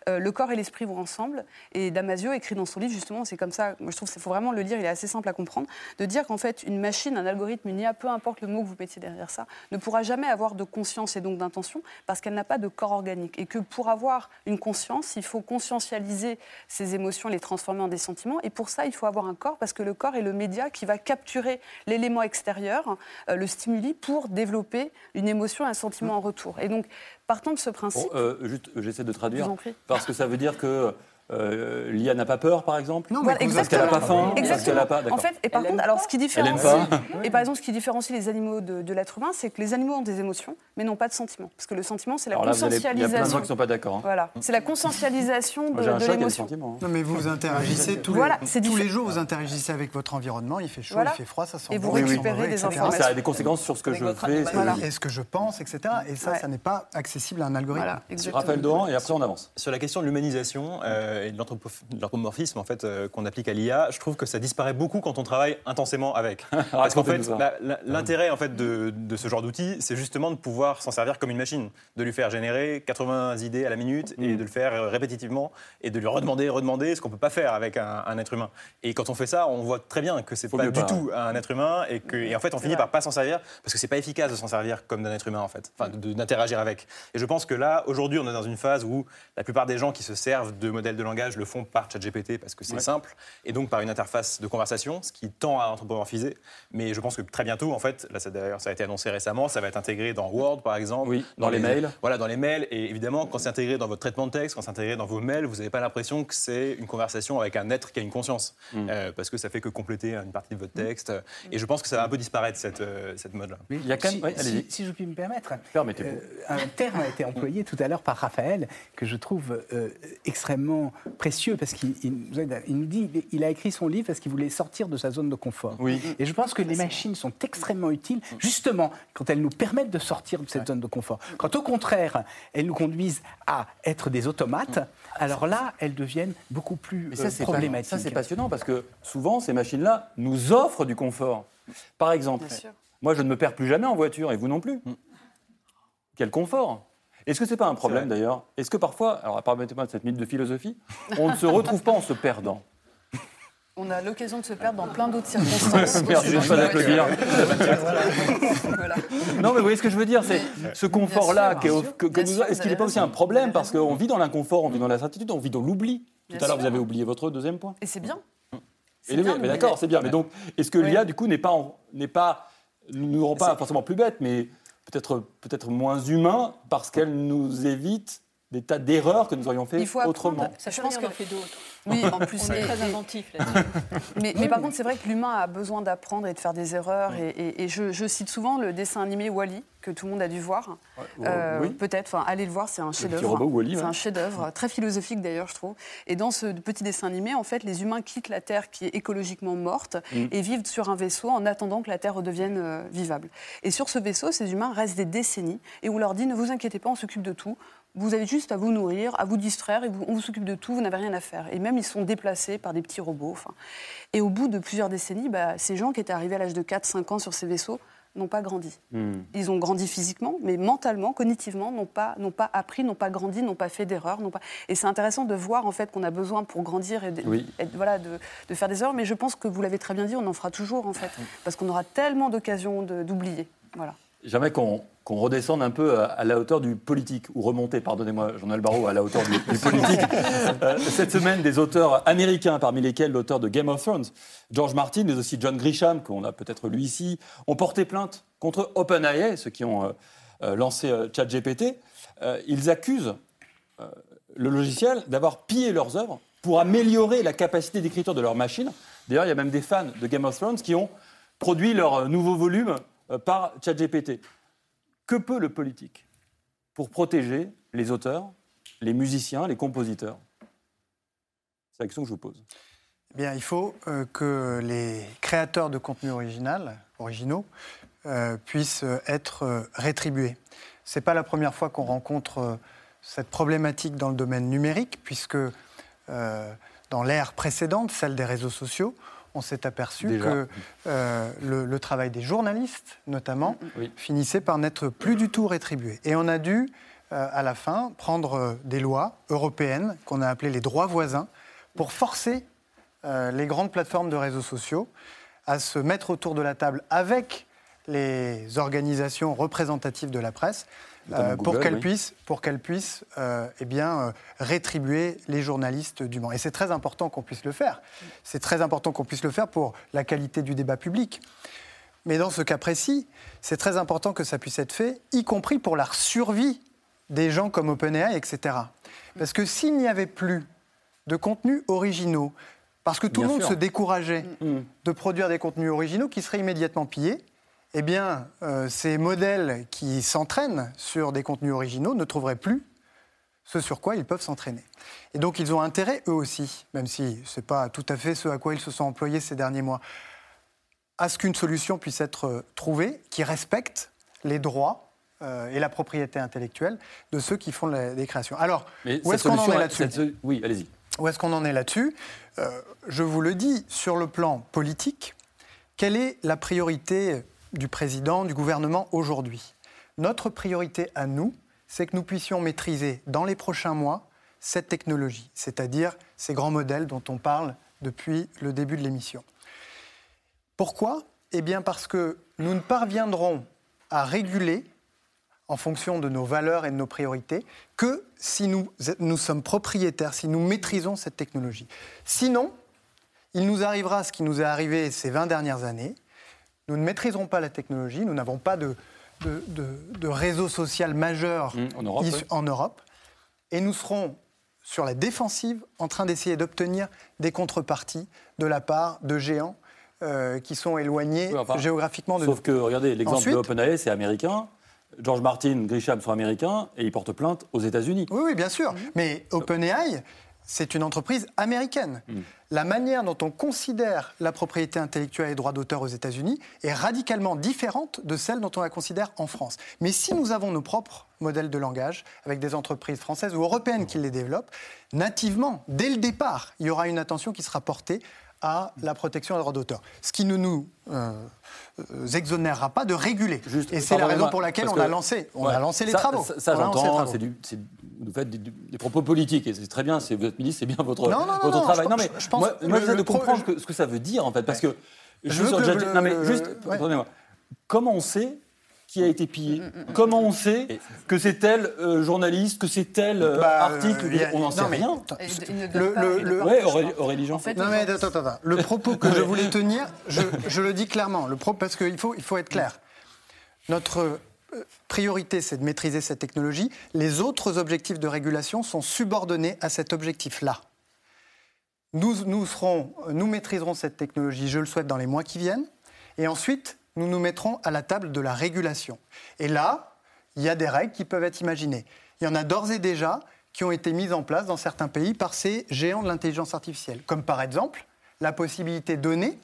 euh, le corps et l'esprit vont ensemble. Et Damasio écrit dans son livre, justement, c'est comme ça, moi, je trouve qu'il faut vraiment le lire, il est assez simple à comprendre, de dire qu'en fait, une machine, un algorithme, une IA, peu importe le mot que vous mettiez derrière ça, ne pourra jamais avoir de conscience et donc d'intention parce qu'elle n'a pas de corps organique. Et que pour avoir une conscience, il faut conscientialiser ses émotions, les transformer en des sentiments. Et pour ça, il faut avoir un corps parce que le corps est le média qui va capturer l'élément extérieur, euh, le stimuli, pour développer une émotion, un sentiment en retour. Et donc, partant de ce Bon, principe, juste, euh, j'essaie de traduire. vous en prie. Parce que ça veut dire que euh, l'IA n'a pas peur, par exemple Non, Voilà, mais vous Parce qu'elle n'a pas faim Parce qu'elle n'a pas. En fait, et par Elle contre, alors ce qui Elle aime différencie, pas. et par exemple, ce qui différencie les animaux de, de l'être humain, c'est que les animaux ont des émotions, mais n'ont pas de sentiments. Parce que le sentiment, c'est la Alors là, allez- il y a plein de gens qui ne sont pas d'accord. hein. Voilà, c'est la conscientisation Moi, de, de l'émotion. hein. Non, mais vous interagissez tous, Voilà, les, tous les jours, vous interagissez avec votre environnement, il fait chaud, Voilà. il fait froid, ça sent Et vous récupérez des etc. informations. Ça a des conséquences sur ce que Avec je fais. Voilà. Et ce que je pense, etc. Et ça, ça n'est pas accessible à un algorithme. Voilà, exactement. Raphaël Doran, et après on avance. Sur la question de l'humanisation euh, et de l'anthropo- de l'anthropomorphisme en fait, euh, qu'on applique à l'IA, je trouve que ça disparaît beaucoup quand on travaille intensément avec. Parce qu'en fait, la- l'intérêt en fait, de, de ce genre d'outil, c'est justement de pouvoir s'en servir comme une machine, de lui faire générer 80 idées à la minute et Mm. de le faire euh, répétitivement et de lui redemander, redemander ce qu'on peut pas faire avec un, un être humain. Et quand on fait ça, on voit très bien que c'est pas du pas. tout un être humain et, que, et en fait, on finit vrai. par pas s'en servir parce que c'est pas efficace de s'en servir comme d'un être humain en fait, enfin, d'interagir avec. Et je pense que là, aujourd'hui, on est dans une phase où la plupart des gens qui se servent de modèles de langage le font par ChatGPT parce que c'est Ouais. simple et donc par une interface de conversation, ce qui tend à anthropomorphiser. Mais je pense que très bientôt, en fait, là, ça, d'ailleurs, ça a été annoncé récemment, ça va être intégré dans Word, par exemple. Oui, dans les mails. Voilà, dans les mails. Et évidemment, quand c'est intégré dans votre traitement de texte, quand c'est intégré dans vos mails, vous n'avez pas l'impression que c'est une conversation avec un être qui a une conscience. Mm. Euh, parce que ça fait que compléter une partie de votre texte. Et je pense que ça va un peu disparaître, cette, euh, cette mode-là. Il y a quand même. Si, oui, si- allez-y. si je puis me permettre, Permettez-vous. euh, un terme a été employé tout à l'heure par Raphaël que je trouve euh, extrêmement précieux parce qu'il il nous dit il a écrit son livre parce qu'il voulait sortir de sa zone de confort. Oui. Et je pense que les machines sont extrêmement utiles justement quand elles nous permettent de sortir de cette zone de confort. Quand au contraire elles nous conduisent à être des automates, alors là elles deviennent beaucoup plus Mais euh, ça, problématiques. ça, c'est passionnant parce que souvent, ces machines-là nous offrent du confort. Par exemple, Bien sûr. moi, je ne me perds plus jamais en voiture et vous non plus. Quel confort Est-ce que c'est pas un problème d'ailleurs? Est-ce que parfois, alors permettez-moi de cette minute de philosophie, on ne se retrouve pas en se perdant? On a l'occasion de se perdre dans plein d'autres circonstances. Merci, je ne pas d'applaudir. Voilà. Non, mais vous voyez ce que je veux dire, c'est ce confort-là. Que- que nous- Est-ce qu'il n'est pas aussi un problème Parce qu'on vit dans l'inconfort, on vit dans l'incertitude, on vit dans l'oubli? Tout Bien à l'heure, vous avez oublié votre deuxième point. Et c'est bien. C'est Et bien, mais mais- d'accord, c'est bien. Mais donc, est-ce que Oui. l'IA, du coup, n'est pas, n'est pas, nous rend pas forcément plus bêtes, mais peut-être peut-être moins humains parce qu'elle nous évite des tas d'erreurs que nous aurions fait Il faut apprendre. autrement. Ça Je pense d'en fait d'autres. Oui, en plus. On est très inventif là-dessus. Mais, mais par contre, c'est vrai que l'humain a besoin d'apprendre et de faire des erreurs. Et, et- et je, je cite souvent le dessin animé Wally que tout le monde a dû voir. Euh, oui. Peut-être. Enfin, allez le voir, c'est un petit chef-d'œuvre. robot Wall-E, C'est ouais. un chef-d'œuvre très philosophique d'ailleurs, je trouve. Et dans ce petit dessin animé, en fait, les humains quittent la Terre qui est écologiquement morte Mm. et vivent sur un vaisseau en attendant que la Terre redevienne euh, vivable. Et sur ce vaisseau, ces humains restent des décennies et on leur dit ne vous inquiétez pas, on s'occupe de tout. Vous avez juste à vous nourrir, à vous distraire, et vous- on vous s'occupe de tout, vous n'avez rien à faire. Et même, ils sont déplacés par des petits robots. Et au bout de plusieurs décennies, bah, ces gens qui étaient arrivés à l'âge de 4-5 ans sur ces vaisseaux n'ont pas grandi. Hmm. Ils ont grandi physiquement, mais mentalement, cognitivement, n'ont pas, n'ont pas appris, n'ont pas grandi, n'ont pas fait d'erreurs. Pas... Et c'est intéressant de voir en fait qu'on a besoin pour grandir et de, Oui. et de- voilà, de, de faire des erreurs. Mais je pense que vous l'avez très bien dit, on en fera toujours en fait, parce qu'on aura tellement d'occasions d'oublier. Voilà. J'aimerais qu'on qu'on redescende un peu à, à la hauteur du politique, ou remonter, pardonnez-moi, Jean-Noël Barrot, à la hauteur du, du politique. Euh, cette semaine, des auteurs américains, parmi lesquels l'auteur de Game of Thrones, George Martin, mais aussi John Grisham, qu'on a peut-être lu ici, ont porté plainte contre OpenAI, ceux qui ont euh, euh, lancé euh, ChatGPT. Ils accusent le logiciel d'avoir pillé leurs œuvres pour améliorer la capacité d'écriture de leur machine. D'ailleurs, il y a même des fans de Game of Thrones qui ont produit leur nouveau volume par ChatGPT. Que peut le politique pour protéger les auteurs, les musiciens, les compositeurs? C'est la question que je vous pose. Eh bien, il faut euh, que les créateurs de contenu original, originaux euh, puissent euh, être euh, rétribués. Ce n'est pas la première fois qu'on rencontre euh, cette problématique dans le domaine numérique, puisque euh, dans l'ère précédente, celle des réseaux sociaux, on s'est aperçu Déjà. que euh, le, le travail des journalistes, notamment, Oui. finissait par n'être plus du tout rétribué. Et on a dû, euh, à la fin, prendre euh, des lois européennes qu'on a appelées les droits voisins pour forcer euh, les grandes plateformes de réseaux sociaux à se mettre autour de la table avec les organisations représentatives de la presse Euh, pour oui. qu'elles puissent euh, eh bien, euh, rétribuer les journalistes du Mans. Et c'est très important qu'on puisse le faire. C'est très important qu'on puisse le faire pour la qualité du débat public. Mais dans ce cas précis, c'est très important que ça puisse être fait, y compris pour la survie des gens comme OpenAI, etc. Parce que s'il n'y avait plus de contenus originaux, parce que tout Bien le monde sûr. se décourageait Mm. de produire des contenus originaux qui seraient immédiatement pillés, eh bien, euh, ces modèles qui s'entraînent sur des contenus originaux ne trouveraient plus ce sur quoi ils peuvent s'entraîner. Et donc, ils ont intérêt, eux aussi, même si ce n'est pas tout à fait ce à quoi ils se sont employés ces derniers mois, à ce qu'une solution puisse être euh, trouvée qui respecte les droits euh, et la propriété intellectuelle de ceux qui font la- des créations. Alors, Mais où est-ce qu'on en est là-dessus? cette Oui, allez-y. où est-ce qu'on en est là-dessus? Euh, Je vous le dis, sur le plan politique, quelle est la priorité du président, du gouvernement aujourd'hui Notre priorité à nous, c'est que nous puissions maîtriser dans les prochains mois cette technologie, c'est-à-dire ces grands modèles dont on parle depuis le début de l'émission. Pourquoi? Eh bien parce que nous ne parviendrons à réguler en fonction de nos valeurs et de nos priorités que si nous, sommes propriétaires, si nous maîtrisons cette technologie. Sinon, il nous arrivera ce qui nous est arrivé ces 20 dernières années. Nous ne maîtriserons pas la technologie, nous n'avons pas de, de, de- de réseau social majeur Mmh, en Europe, issu- oui. en Europe, et nous serons sur la défensive en train d'essayer d'obtenir des contreparties de la part de géants euh, qui sont éloignés Oui, enfin, géographiquement de Sauf nous. que, regardez, l'exemple de OpenAI, c'est américain. George Martin, Grisham sont américains et ils portent plainte aux États-Unis. Oui, oui, bien sûr. Mais OpenAI, c'est une entreprise américaine. Mm. La manière dont on considère la propriété intellectuelle et les droits d'auteur aux États-Unis est radicalement différente de celle dont on la considère en France. Mais si nous avons nos propres modèles de langage, avec des entreprises françaises ou européennes qui les développent, nativement, dès le départ, il y aura une attention qui sera portée à la protection des droits d'auteur. Ce qui ne nous euh, euh, exonérera pas de réguler. Juste, et c'est la raison pour laquelle on a lancé, on Ouais. a lancé les Ça- travaux. Ça, j'entends, c'est du, c'est- vous faites des, propos politiques et c'est très bien, c'est votre ministre, c'est bien votre, Non, non, non, votre non, travail. je non, mais je pense moi, moi, j'essaie de comprendre que- ce que ça veut dire en fait, parce que Je veux que le- non mais juste, ouais. pardonnez-moi, comment on sait qui a été pillé Comment on sait que c'est tel euh, journaliste, que c'est tel euh, Bah, article euh, y a- On n'en sait mais- rien. Le- le- le- Ouais, Aurélie, crois. Aurélie Jean. En fait, Non mais attends, attends, attends. Le propos que je voulais tenir, je, je le dis clairement, le pro- parce qu'il faut, il faut être clair. Notre euh, priorité, c'est de maîtriser cette technologie. Les autres objectifs de régulation sont subordonnés à cet objectif-là. Nous, nous, serons, nous maîtriserons cette technologie, je le souhaite, dans les mois qui viennent. Et ensuite, nous nous mettrons à la table de la régulation. Et là, il y a des règles qui peuvent être imaginées. Il y en a d'ores et déjà qui ont été mises en place dans certains pays par ces géants de l'intelligence artificielle, comme par exemple la possibilité donnée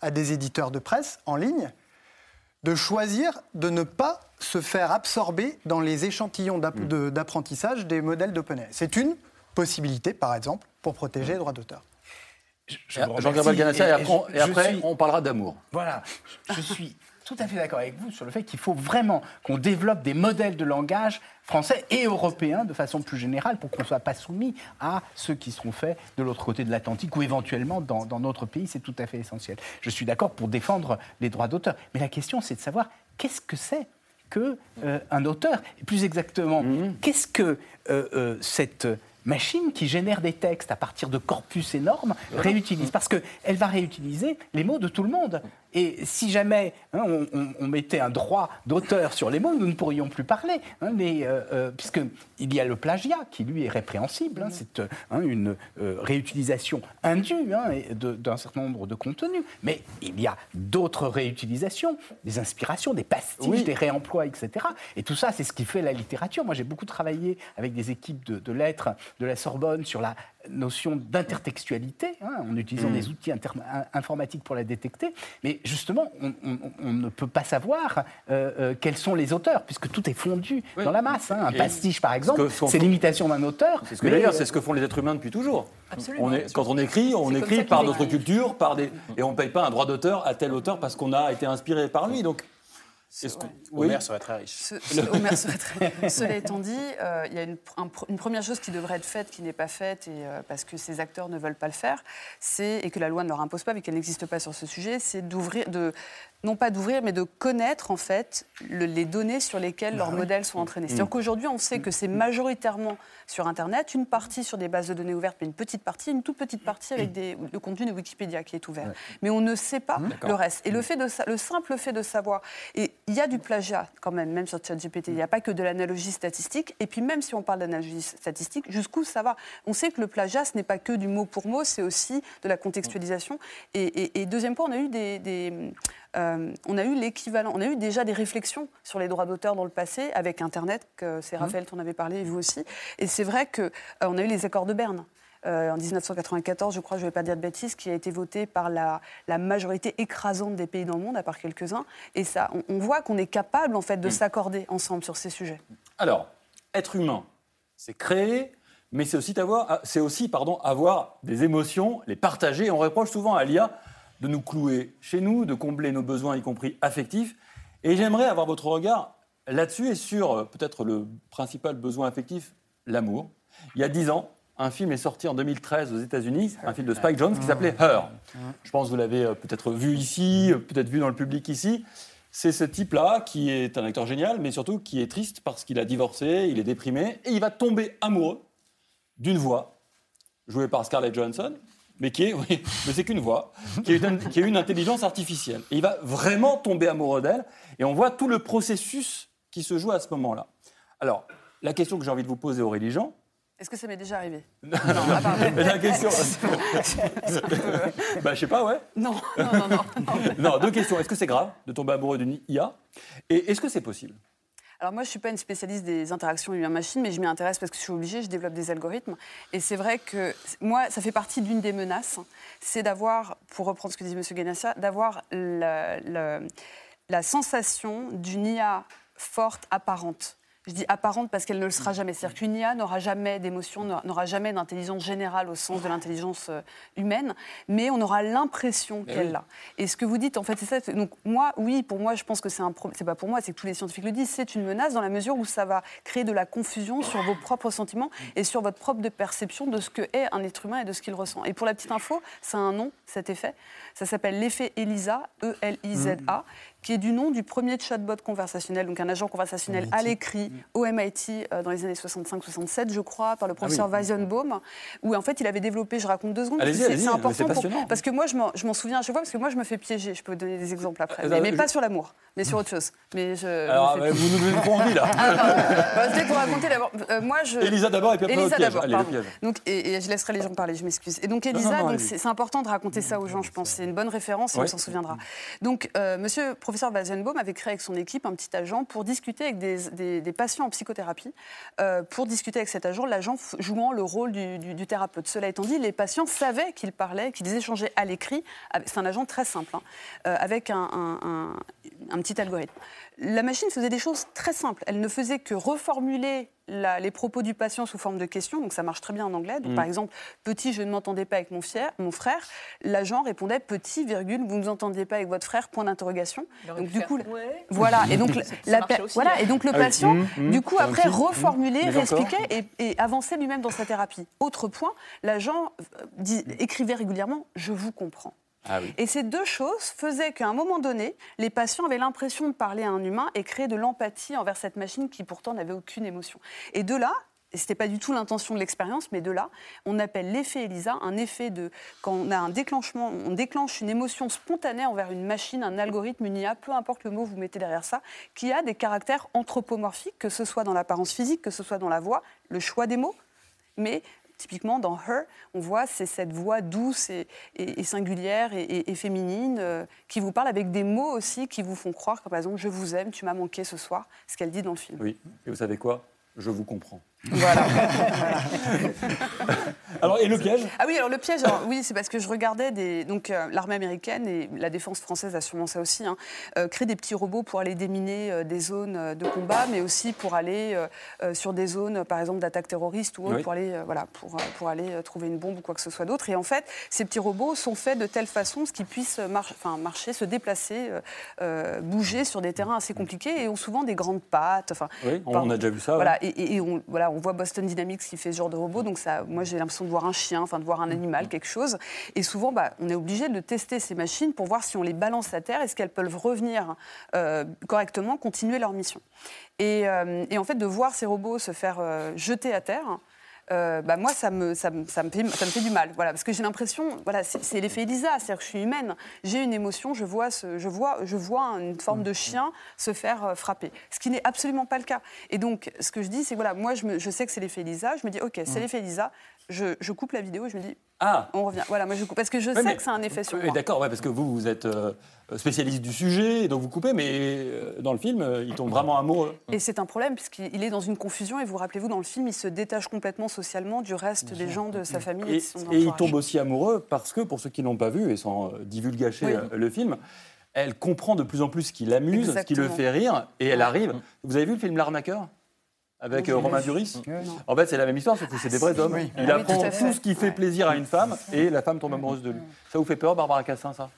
à des éditeurs de presse en ligne de choisir de ne pas se faire absorber dans les échantillons de- d'apprentissage des modèles d'OpenAI. C'est une possibilité, par exemple, pour protéger les droits d'auteur. Je vous Jean-Gabriel et, Et- après, je- et après, suis- on parlera d'amour. Voilà, je suis tout à fait d'accord avec vous sur le fait qu'il faut vraiment qu'on développe des modèles de langage français et européens de façon plus générale pour qu'on ne soit pas soumis à ceux qui seront faits de l'autre côté de l'Atlantique ou éventuellement dans, dans notre pays. C'est tout à fait essentiel. Je suis d'accord pour défendre les droits d'auteur. Mais la question, c'est de savoir qu'est-ce que c'est que euh, auteur? Et plus exactement, qu'est-ce que euh, euh, cette machine qui génère des textes à partir de corpus énormes réutilise Parce qu'elle va réutiliser les mots de tout le monde. Et si jamais hein, on, on- on mettait un droit d'auteur sur les mots, nous ne pourrions plus parler. hein, mais, euh, euh, puisqu'il y a le plagiat qui, lui, est répréhensible. hein, c'est euh, hein, une euh, réutilisation indue hein, d'un certain nombre de contenus. Mais il y a d'autres réutilisations, des inspirations, des pastiches, Oui. des réemplois, etc. Et tout ça, c'est ce qui fait la littérature. Moi, j'ai beaucoup travaillé avec des équipes de, de lettres de la Sorbonne sur la notion d'intertextualité, hein, en utilisant Mm. des outils informatiques pour la détecter. Mais justement, on, on- on ne peut pas savoir euh, euh, quels sont les auteurs, puisque tout est fondu Oui. dans la masse. hein. Un pastiche, par exemple, c'est l'imitation d'un auteur. C'est ce que mais, d'ailleurs, euh, c'est ce que font les êtres humains depuis toujours. Absolument. On est, quand on écrit, on écrit par notre culture, par des, et on ne paye pas un droit d'auteur à tel auteur parce qu'on a été inspiré par lui. Donc, est-ce oui. Serait très riche. Ce- ce- Homer serait très- Cela étant dit, euh, il y a une, un- une première chose qui devrait être faite, qui n'est pas faite, et, euh, parce que ces acteurs ne veulent pas le faire, et que la loi ne leur impose pas, mais qu'elle n'existe pas sur ce sujet, c'est d'ouvrir, de non pas d'ouvrir, mais de connaître en fait le- les données sur lesquelles leurs modèles sont entraînés. C'est-à-dire qu'aujourd'hui, on sait que c'est majoritairement sur Internet, une partie sur des bases de données ouvertes, mais une petite partie, une toute petite partie avec des, le contenu de Wikipédia qui est ouvert. Mais on ne sait pas le reste. Et le, fait de, le simple fait de savoir, et il y a du plagiat quand même, même sur ChatGPT, il n'y a pas que de l'analogie statistique. Et puis même si on parle d'analogie statistique, jusqu'où ça va? On sait que le plagiat, ce n'est pas que du mot pour mot, c'est aussi de la contextualisation. Et, et- et deuxième point, on a eu des... des, euh, on a eu l'équivalent, on a eu déjà des réflexions sur les droits d'auteur dans le passé avec Internet, que c'est Raphaël qui en avait parlé et vous aussi. Et c'est vrai que euh, on a eu les accords de Berne. euh, en 1994, je crois, je ne vais pas dire de bêtises, qui a été voté par la, la majorité écrasante des pays dans le monde, à part quelques-uns. Et ça, on, on voit qu'on est capable en fait de s'accorder ensemble sur ces sujets. Alors, être humain, c'est créer, mais c'est aussi, avoir, aussi pardon, avoir des émotions, les partager. On reproche souvent à l'IA de nous clouer chez nous, de combler nos besoins, y compris affectifs. Et j'aimerais avoir votre regard là-dessus et sur euh, peut-être le principal besoin affectif, l'amour. Il y a dix ans, un film est sorti en 2013 aux États-Unis, un film de Spike Jones qui s'appelait Her. Je pense que vous l'avez euh, peut-être vu ici, euh, peut-être vu dans le public ici. C'est ce type-là qui est un acteur génial, mais surtout qui est triste parce qu'il a divorcé, il est déprimé, et il va tomber amoureux d'une voix, jouée par Scarlett Johansson, mais qui est, oui, mais c'est qu'une voix, qui est, une, qui est une intelligence artificielle. Et il va vraiment tomber amoureux d'elle, et on voit tout le processus qui se joue à ce moment-là. Alors, la question que j'ai envie de vous poser, Aurélie Jean, Est-ce que ça m'est déjà arrivé? La question, bah, je sais pas, ouais. Non, non, non, non. Non, deux questions. Est-ce que c'est grave de tomber amoureux d'une IA Et est-ce que c'est possible? Alors moi, je ne suis pas une spécialiste des interactions humain-machine, mais je m'y intéresse parce que je suis obligée, je développe des algorithmes. Et c'est vrai que moi, ça fait partie d'une des menaces, c'est d'avoir, pour reprendre ce que dit M. Ganassia, d'avoir la sensation d'une IA forte, apparente. Je dis apparente parce qu'elle ne le sera jamais. C'est-à-dire qu'une IA n'aura jamais d'émotion, n'aura jamais d'intelligence générale au sens de l'intelligence euh, humaine, mais on aura l'impression qu'elle oui. l'a. Et ce que vous dites, en fait, c'est ça. Donc moi, oui, pour moi, je pense que c'est un problème. C'est pas pour moi, c'est que tous les scientifiques le disent. C'est une menace dans la mesure où ça va créer de la confusion sur vos propres sentiments et sur votre propre de perception de ce que est un être humain et de ce qu'il ressent. Et pour la petite info, ça a un nom, cet effet. Ça s'appelle l'effet ELISA, E-L-I-Z-A, qui est du nom du premier chatbot conversationnel, donc un agent conversationnel à l'écrit au MIT euh, dans les années 65-67, je crois, par le professeur Weizenbaum, où en fait il avait développé, je raconte deux secondes, c'est- important pour- parce que moi je m'en je souviens à chaque fois, parce que moi je me fais piéger, je peux vous donner des exemples après, Euh, mais, mais je- pas sur l'amour, mais sur autre chose. Mais je, je Alors, euh, vous nous donnez envie, là. ah. Bah, C'était pour raconter d'abord. euh, moi, je. Elisa d'abord, et puis après, Elisa d'abord. Donc, et, et je laisserai les gens parler, je m'excuse. Et donc, Elisa, donc, c'est important de raconter ça aux gens, je pense. C'est une bonne référence et on s'en souviendra. Donc, euh, monsieur professeur Weizenbaum avait créé avec son équipe un petit agent pour discuter avec des, patients en psychothérapie, euh, pour discuter avec cet agent, l'agent jouant le rôle du, thérapeute. Cela étant dit, les patients savaient qu'il parlait, qu'ils échangeaient à l'écrit. C'est un agent très simple, hein, euh, avec un- un petit algorithme. La machine faisait des choses très simples. Elle ne faisait que reformuler la- les propos du patient sous forme de questions, donc ça marche très bien en anglais. Donc, Par exemple, petit, je ne m'entendais pas avec mon, fier- mon frère. L'agent répondait petit, virgule, vous ne vous entendiez pas avec votre frère, point d'interrogation. Donc du coup, voilà. Et donc, la, marchait pa- aussi, voilà. Et donc le Ah oui. patient, Mmh, mmh. du coup, après petit, reformulait, réexpliquait et, et avançait lui-même dans sa thérapie. Autre point, l'agent euh, écrivait régulièrement Je vous comprends. Ah. Et ces deux choses faisaient qu'à un moment donné, les patients avaient l'impression de parler à un humain et créer de l'empathie envers cette machine qui pourtant n'avait aucune émotion. Et de là, et ce n'était pas du tout l'intention de l'expérience, mais de là, on appelle l'effet ELISA un effet de. Quand on a un déclenchement, on déclenche une émotion spontanée envers une machine, un algorithme, une IA, peu importe le mot que vous mettez derrière ça, qui a des caractères anthropomorphiques, que ce soit dans l'apparence physique, que ce soit dans la voix, le choix des mots, mais typiquement dans Her, on voit c'est cette voix douce et, singulière et féminine euh, qui vous parle avec des mots aussi qui vous font croire, comme par exemple je vous aime, tu m'as manqué ce soir, ce qu'elle dit dans le film. Oui. Et vous savez quoi? Je vous comprends. Voilà. Alors, et le piège? Ah oui, alors le piège, alors, oui, c'est parce que je regardais des. Donc, euh, l'armée américaine et la défense française a sûrement ça aussi, hein, euh, créent des petits robots pour aller déminer euh, des zones de combat, mais aussi pour aller sur des zones, par exemple, d'attaque terroriste ou autre, Oui. pour aller, euh, voilà, pour, pour aller trouver une bombe ou quoi que ce soit d'autre. Et en fait, ces petits robots sont faits de telle façon ce qu'ils puissent enfin, marcher, se déplacer, bouger sur des terrains assez compliqués et ont souvent des grandes pattes. Enfin, Oui, on a déjà vu ça. ouais. voilà, et, et- et on, voilà, on voit Boston Dynamics qui fait ce genre de robot, donc ça, moi j'ai l'impression de voir un chien, enfin de voir un Mm. animal, quelque chose. Et souvent, bah, on est obligé de tester ces machines pour voir si on les balance à terre, est-ce qu'elles peuvent revenir euh, correctement, continuer leur mission. Et, euh, et en fait, de voir ces robots se faire euh, jeter à terre. Euh, bah, moi, ça me, ça, me, ça me fait, ça me fait du mal, voilà, parce que j'ai l'impression, voilà, c'est l'effet Elisa, c'est-à-dire que je suis humaine, j'ai une émotion, je vois, ce, je vois, je vois une forme de chien se faire euh, frapper, ce qui n'est absolument pas le cas. Et donc, ce que je dis, c'est que voilà, moi, je, me- je sais que c'est l'effet Elisa, je me dis, ok, c'est l'effet Elisa, je, je coupe la vidéo et je me dis, Ah on revient. Voilà, moi je coupe parce que je Ouais, sais mais- que c'est un effet sur Oui, moi. D'accord, ouais, parce que vous, vous êtes euh, spécialiste du sujet, donc vous coupez, mais euh, dans le film, euh, il tombe vraiment amoureux. Et c'est un problème puisqu'il est dans une confusion et vous rappelez-vous dans le film il se détache complètement socialement du reste des gens de sa famille et, Et, de son et il tombe aussi amoureux parce que, pour ceux qui ne l'ont pas vu, et sans euh, divulgacher Oui. euh, le film, elle comprend de plus en plus ce qui l'amuse, ce qui le fait rire, et elle arrive. Vous avez vu le film L'arnaqueur? Avec euh, Romain. Duris. En fait, c'est la même histoire, sauf que c'est des vrais hommes. Oui. Il Ah oui, apprend tout à tout, fait. ce qui fait plaisir à une femme, et la femme tombe amoureuse de lui. Ça vous fait peur, Barbara Cassin, ça?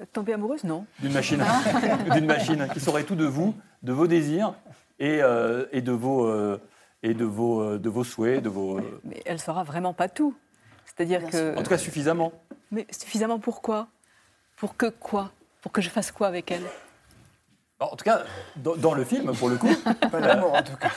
Euh, Tomber amoureuse, non. D'une machine, d'une machine qui saurait tout de vous, de vos désirs et, euh, et de vos euh, et de vos euh, de vos souhaits, de vos. euh, Mais elle saura vraiment pas tout. C'est-à-dire Bien que. en tout cas, suffisamment. Mais suffisamment pourquoi Pour que quoi? Pour que je fasse quoi avec elle? En tout cas, dans, dans le film, pour le coup, Pas l'amour, en tout cas.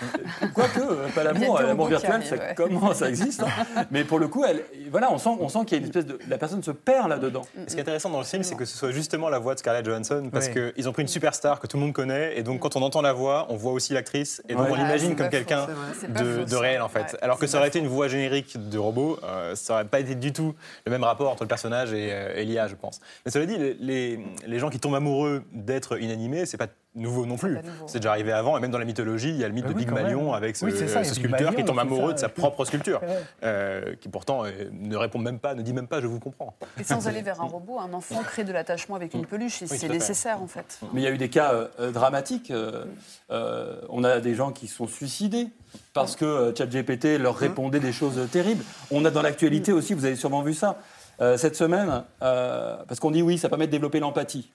quoique euh, pas l'amour, des l'amour virtuel, ça ouais. comment ça existe. hein. Mais pour le coup, elle, voilà, on sent, on sent qu'il y a une espèce de, la personne se perd là-dedans. Ce qui est intéressant dans le film, c'est que ce soit justement la voix de Scarlett Johansson, parce Oui. qu'ils ont pris une superstar que tout le monde connaît, et donc quand on entend la voix, on voit aussi l'actrice, et donc Ouais. on l'imagine c'est comme quelqu'un de, réel en fait. Ouais, Alors que ça aurait été une voix générique de robot, euh, ça aurait pas été du tout le même rapport entre le personnage et, euh, et l'IA, je pense. Mais cela dit, les, les- les gens qui tombent amoureux d'être inanimés, c'est pas nouveau non plus. C'est déjà arrivé avant, et même dans la mythologie, il y a le mythe Ah de oui, quand Pygmalion même. avec ce, Oui, ça, sculpteur qui tombe amoureux ça, de sa propre sculpture, euh, qui pourtant euh, ne répond même pas, ne dit même pas je vous comprends. Et sans aller vers un robot, un enfant crée de l'attachement avec une peluche et tout à c'est nécessaire en fait. Mais il y a eu des cas euh, dramatiques. euh, euh, on a des gens qui se sont suicidés parce que euh, ChatGPT leur répondait des choses terribles. On a dans l'actualité aussi, vous avez sûrement vu ça, euh, cette semaine, euh, parce qu'on dit oui, ça permet de développer l'empathie.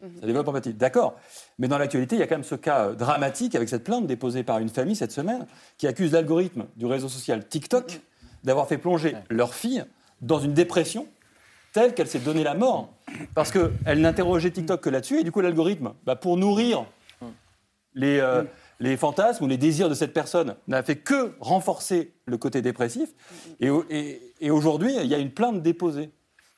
Ça développe l'empathie, d'accord. Mais dans l'actualité, il y a quand même ce cas euh, dramatique avec cette plainte déposée par une famille cette semaine qui accuse l'algorithme du réseau social TikTok d'avoir fait plonger leur fille dans une dépression telle qu'elle s'est donné la mort. Parce qu'elle n'interrogeait TikTok que là-dessus, et du coup, l'algorithme, bah, pour nourrir les, euh, les fantasmes ou les désirs de cette personne, n'a fait que renforcer le côté dépressif. Et, au- et- et aujourd'hui, il y a une plainte déposée.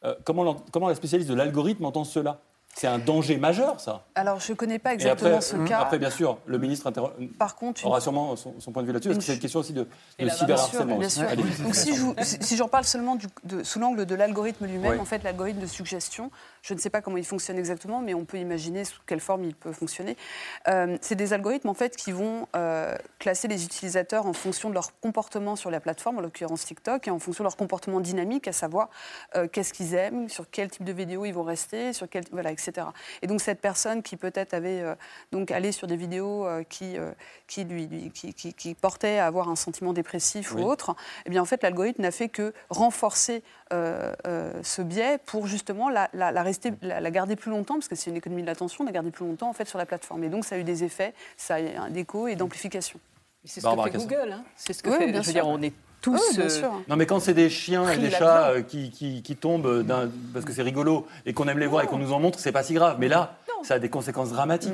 Euh, comment la spécialiste de l'algorithme entend cela? C'est un danger majeur, ça. Alors je ne connais pas exactement après, ce cas. après, bien sûr, le ministre Par contre, une aura sûrement son, son point de vue là-dessus, parce que c'est une question aussi de, de Et la- cyberharcèlement. Bien aussi. sûr. Donc si j'en parle seulement du- de- sous l'angle de l'algorithme lui-même, Oui. en fait l'algorithme de suggestion, je ne sais pas comment il fonctionne exactement, mais on peut imaginer sous quelle forme il peut fonctionner. Euh, c'est des algorithmes en fait qui vont euh, classer les utilisateurs en fonction de leur comportement sur la plateforme, en l'occurrence TikTok, et en fonction de leur comportement dynamique, à savoir euh, qu'est-ce qu'ils aiment, sur quel type de vidéo ils vont rester, sur quel voilà, etc. Et donc cette personne qui peut-être avait euh, donc allé sur des vidéos euh, qui euh, qui lui, lui- qui, qui- qui portaient à avoir un sentiment dépressif Oui. ou autre, eh bien en fait l'algorithme n'a fait que renforcer euh, euh, ce biais pour justement la, la- la rester, la, la garder plus longtemps, parce que c'est une économie de l'attention, la garder plus longtemps en fait sur la plateforme. Et donc ça a eu des effets, ça a eu un d'écho et d'amplification. C'est ce que fait. Google. hein. C'est ce que Oui, fait. bien Je veux sûr. dire, on est tous. Oui, bien euh, sûr. Non, mais quand c'est des chiens et des chats euh, qui, qui- qui tombent d'un- parce que c'est rigolo et qu'on aime les voir et qu'on nous en montre, c'est pas si grave. Mais là, ça a des conséquences dramatiques.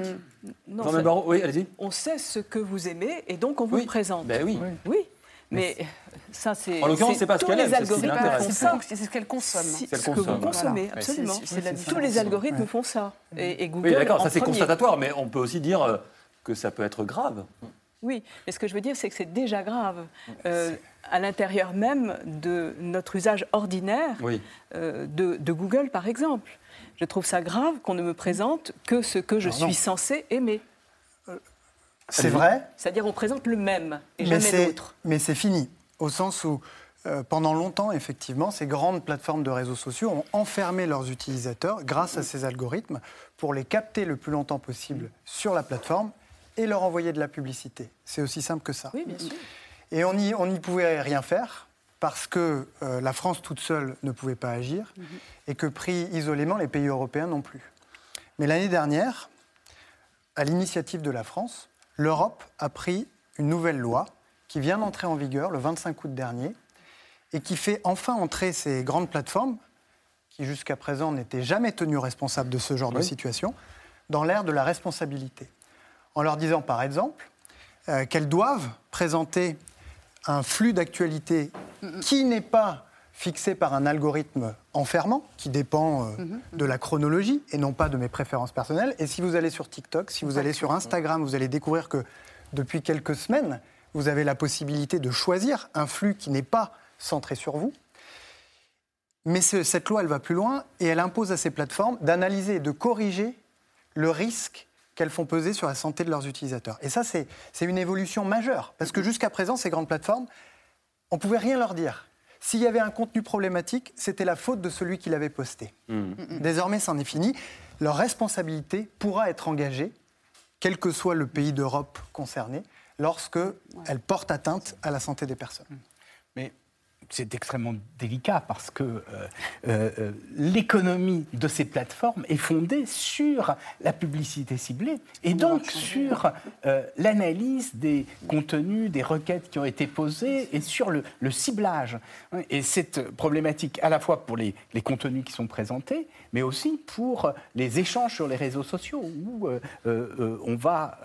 non, Jean-Noël ça- Barrot, oui, allez-y. on sait ce que vous aimez et donc on vous Oui. le présente. Ben oui. Oui, mais ça c'est. En l'occurrence, c'est pas ce tous qu'elle les aime, c'est ce qui algorithmes l'intéresse. C'est ça. pas- c'est ce qu'elle consomme. C'est ce que vous consomme. consommez, absolument. Tous les algorithmes font ça. Et, Google. Oui, d'accord, ça c'est constatatoire, mais on peut aussi dire euh, que ça peut être grave. Oui, mais ce que je veux dire, c'est que c'est déjà grave. Euh, à l'intérieur même de notre usage ordinaire Oui. euh, de, de Google, par exemple. Je trouve ça grave qu'on ne me présente que ce que je non. suis censé aimer. C'est vrai, C'est-à-dire on présente le même et mais jamais c'est, l'autre. mais c'est fini, au sens où euh, pendant longtemps, effectivement, ces grandes plateformes de réseaux sociaux ont enfermé leurs utilisateurs grâce à ces algorithmes pour les capter le plus longtemps possible sur la plateforme et leur envoyer de la publicité. C'est aussi simple que ça. Oui, bien sûr. Et on n'y on y pouvait rien faire parce que euh, la France toute seule ne pouvait pas agir et que pris isolément, les pays européens non plus. Mais l'année dernière, à l'initiative de la France, l'Europe a pris une nouvelle loi qui vient d'entrer en vigueur le 25 août dernier et qui fait enfin entrer ces grandes plateformes, qui jusqu'à présent n'étaient jamais tenues responsables de ce genre de situation, dans l'ère de la responsabilité. En leur disant par exemple euh, qu'elles doivent présenter un flux d'actualité qui n'est pas fixé par un algorithme enfermant, qui dépend euh, de la chronologie et non pas de mes préférences personnelles. Et si vous allez sur TikTok, si vous allez sur Instagram, vous allez découvrir que depuis quelques semaines, vous avez la possibilité de choisir un flux qui n'est pas centré sur vous. Mais ce- cette loi, elle va plus loin et elle impose à ces plateformes d'analyser et de corriger le risque qu'elles font peser sur la santé de leurs utilisateurs. Et ça, c'est c'est une évolution majeure. Parce que jusqu'à présent, ces grandes plateformes, on ne pouvait rien leur dire. S'il y avait un contenu problématique, c'était la faute de celui qui l'avait posté. Désormais, c'en est fini. Leur responsabilité pourra être engagée, quel que soit le pays d'Europe concerné, lorsque elles portent atteinte à la santé des personnes. Mais c'est extrêmement délicat parce que euh, euh, euh, l'économie de ces plateformes est fondée sur la publicité ciblée et donc sur euh, l'analyse des contenus, des requêtes qui ont été posées et sur le, le ciblage. Et cette problématique à la fois pour les, les contenus qui sont présentés, mais aussi pour les échanges sur les réseaux sociaux où on va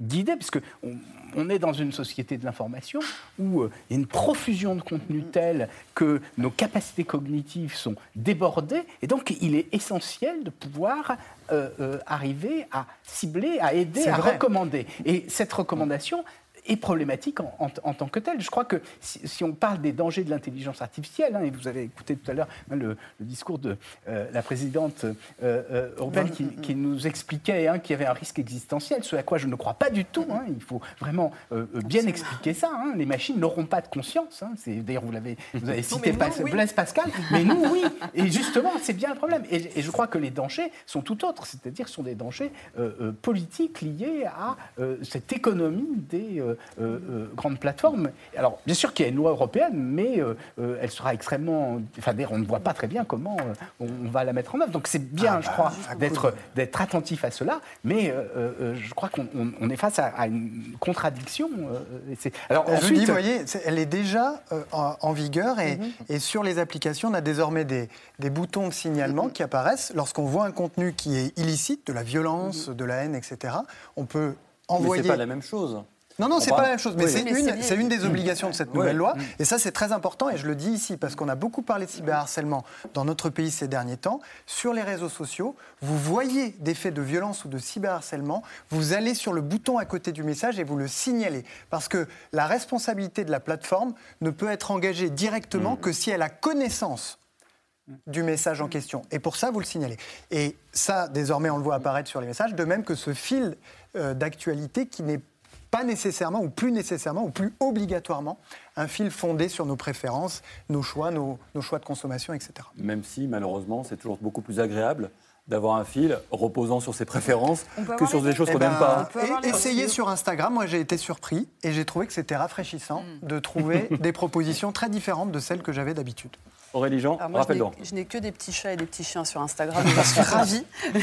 guider, puisque on, on est dans une société de l'information où euh, il y a une profusion de contenu telle que nos capacités cognitives sont débordées, et donc il est essentiel de pouvoir euh, euh, arriver à cibler, à aider, à vrai. recommander. Et cette recommandation est problématique en, en- en tant que telle. Je crois que si, si on parle des dangers de l'intelligence artificielle, hein, et vous avez écouté tout à l'heure hein, le, le discours de euh, la présidente euh, euh, européenne qui, qui nous expliquait hein, qu'il y avait un risque existentiel, ce à quoi je ne crois pas du tout. il faut vraiment euh, euh, bien expliquer ça. Les machines n'auront pas de conscience. D'ailleurs, vous l'avez vous avez cité nous, oui. Blaise Pascal, mais nous, oui. Et justement, c'est bien le problème. Et, et je crois que les dangers sont tout autres, c'est-à-dire sont des dangers politiques liés à cette économie des euh, euh, grandes plateformes. Alors, bien sûr qu'il y a une loi européenne, mais euh, elle sera extrêmement. Enfin, d'ailleurs, on ne voit pas très bien comment euh, on, va la mettre en œuvre. Donc, c'est bien, je crois, d'être d'être attentif à cela, mais euh, euh, je crois qu'on on- on est face à, à une contradiction. euh, alors, Je ensuite, dis, vous voyez, elle est déjà euh, en, en vigueur et, et sur les applications, on a désormais des, des boutons de signalement qui apparaissent lorsqu'on voit un contenu qui est illicite, de la violence, de la haine, etc. On peut Mais envoyer. c'est pas la même chose. Non, non, c'est pas la même chose, mais oui. c'est une, c'est une des obligations de cette nouvelle loi. Et ça, c'est très important, et je le dis ici, parce qu'on a beaucoup parlé de cyberharcèlement dans notre pays ces derniers temps. Sur les réseaux sociaux, vous voyez des faits de violence ou de cyberharcèlement, vous allez sur le bouton à côté du message et vous le signalez. Parce que la responsabilité de la plateforme ne peut être engagée directement que si elle a connaissance du message en question. Et pour ça, vous le signalez. Et ça, désormais, on le voit apparaître sur les messages, de même que ce fil euh, d'actualité qui n'est pas nécessairement, ou plus nécessairement, ou plus obligatoirement, un fil fondé sur nos préférences, nos choix, nos, nos choix de consommation, etc. Même si, malheureusement, c'est toujours beaucoup plus agréable d'avoir un fil reposant sur ses préférences que sur des choses Eh qu'on ben, n'aime pas. peut avoir et- essayez sur Instagram, moi j'ai été surpris et j'ai trouvé que c'était rafraîchissant de trouver des propositions très différentes de celles que j'avais d'habitude. Aurélie Jean, Alors moi, je n'ai- je que des petits chats et des petits chiens sur Instagram, j'en suis ravie.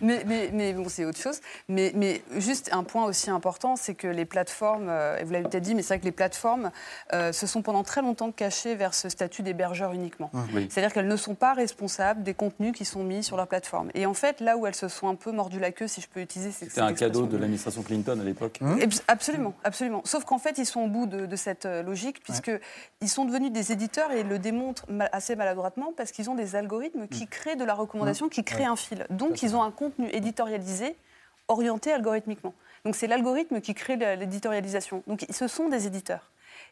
mais, mais, mais bon, c'est autre chose. Mais, mais juste un point aussi important, c'est que les plateformes, euh, et vous l'avez peut-être dit, mais c'est vrai que les plateformes euh, se sont pendant très longtemps cachées vers ce statut d'hébergeur uniquement. Oui. C'est-à-dire qu'elles ne sont pas responsables des contenus qui sont mis sur leur plateforme. Et en fait, là où elles se sont un peu mordues la queue, si je peux utiliser cette C'était un cadeau de l'administration Clinton à l'époque. Abs- Absolument, absolument. Sauf qu'en fait, ils sont au bout de, de cette euh, logique, puisque ils sont devenus des éditeurs et ils le démontrent assez maladroitement parce qu'ils ont des algorithmes qui créent de la recommandation, qui créent un fil. Donc, ils ont un contenu éditorialisé orienté algorithmiquement. Donc, c'est l'algorithme qui crée l'éditorialisation. Donc, ce sont des éditeurs.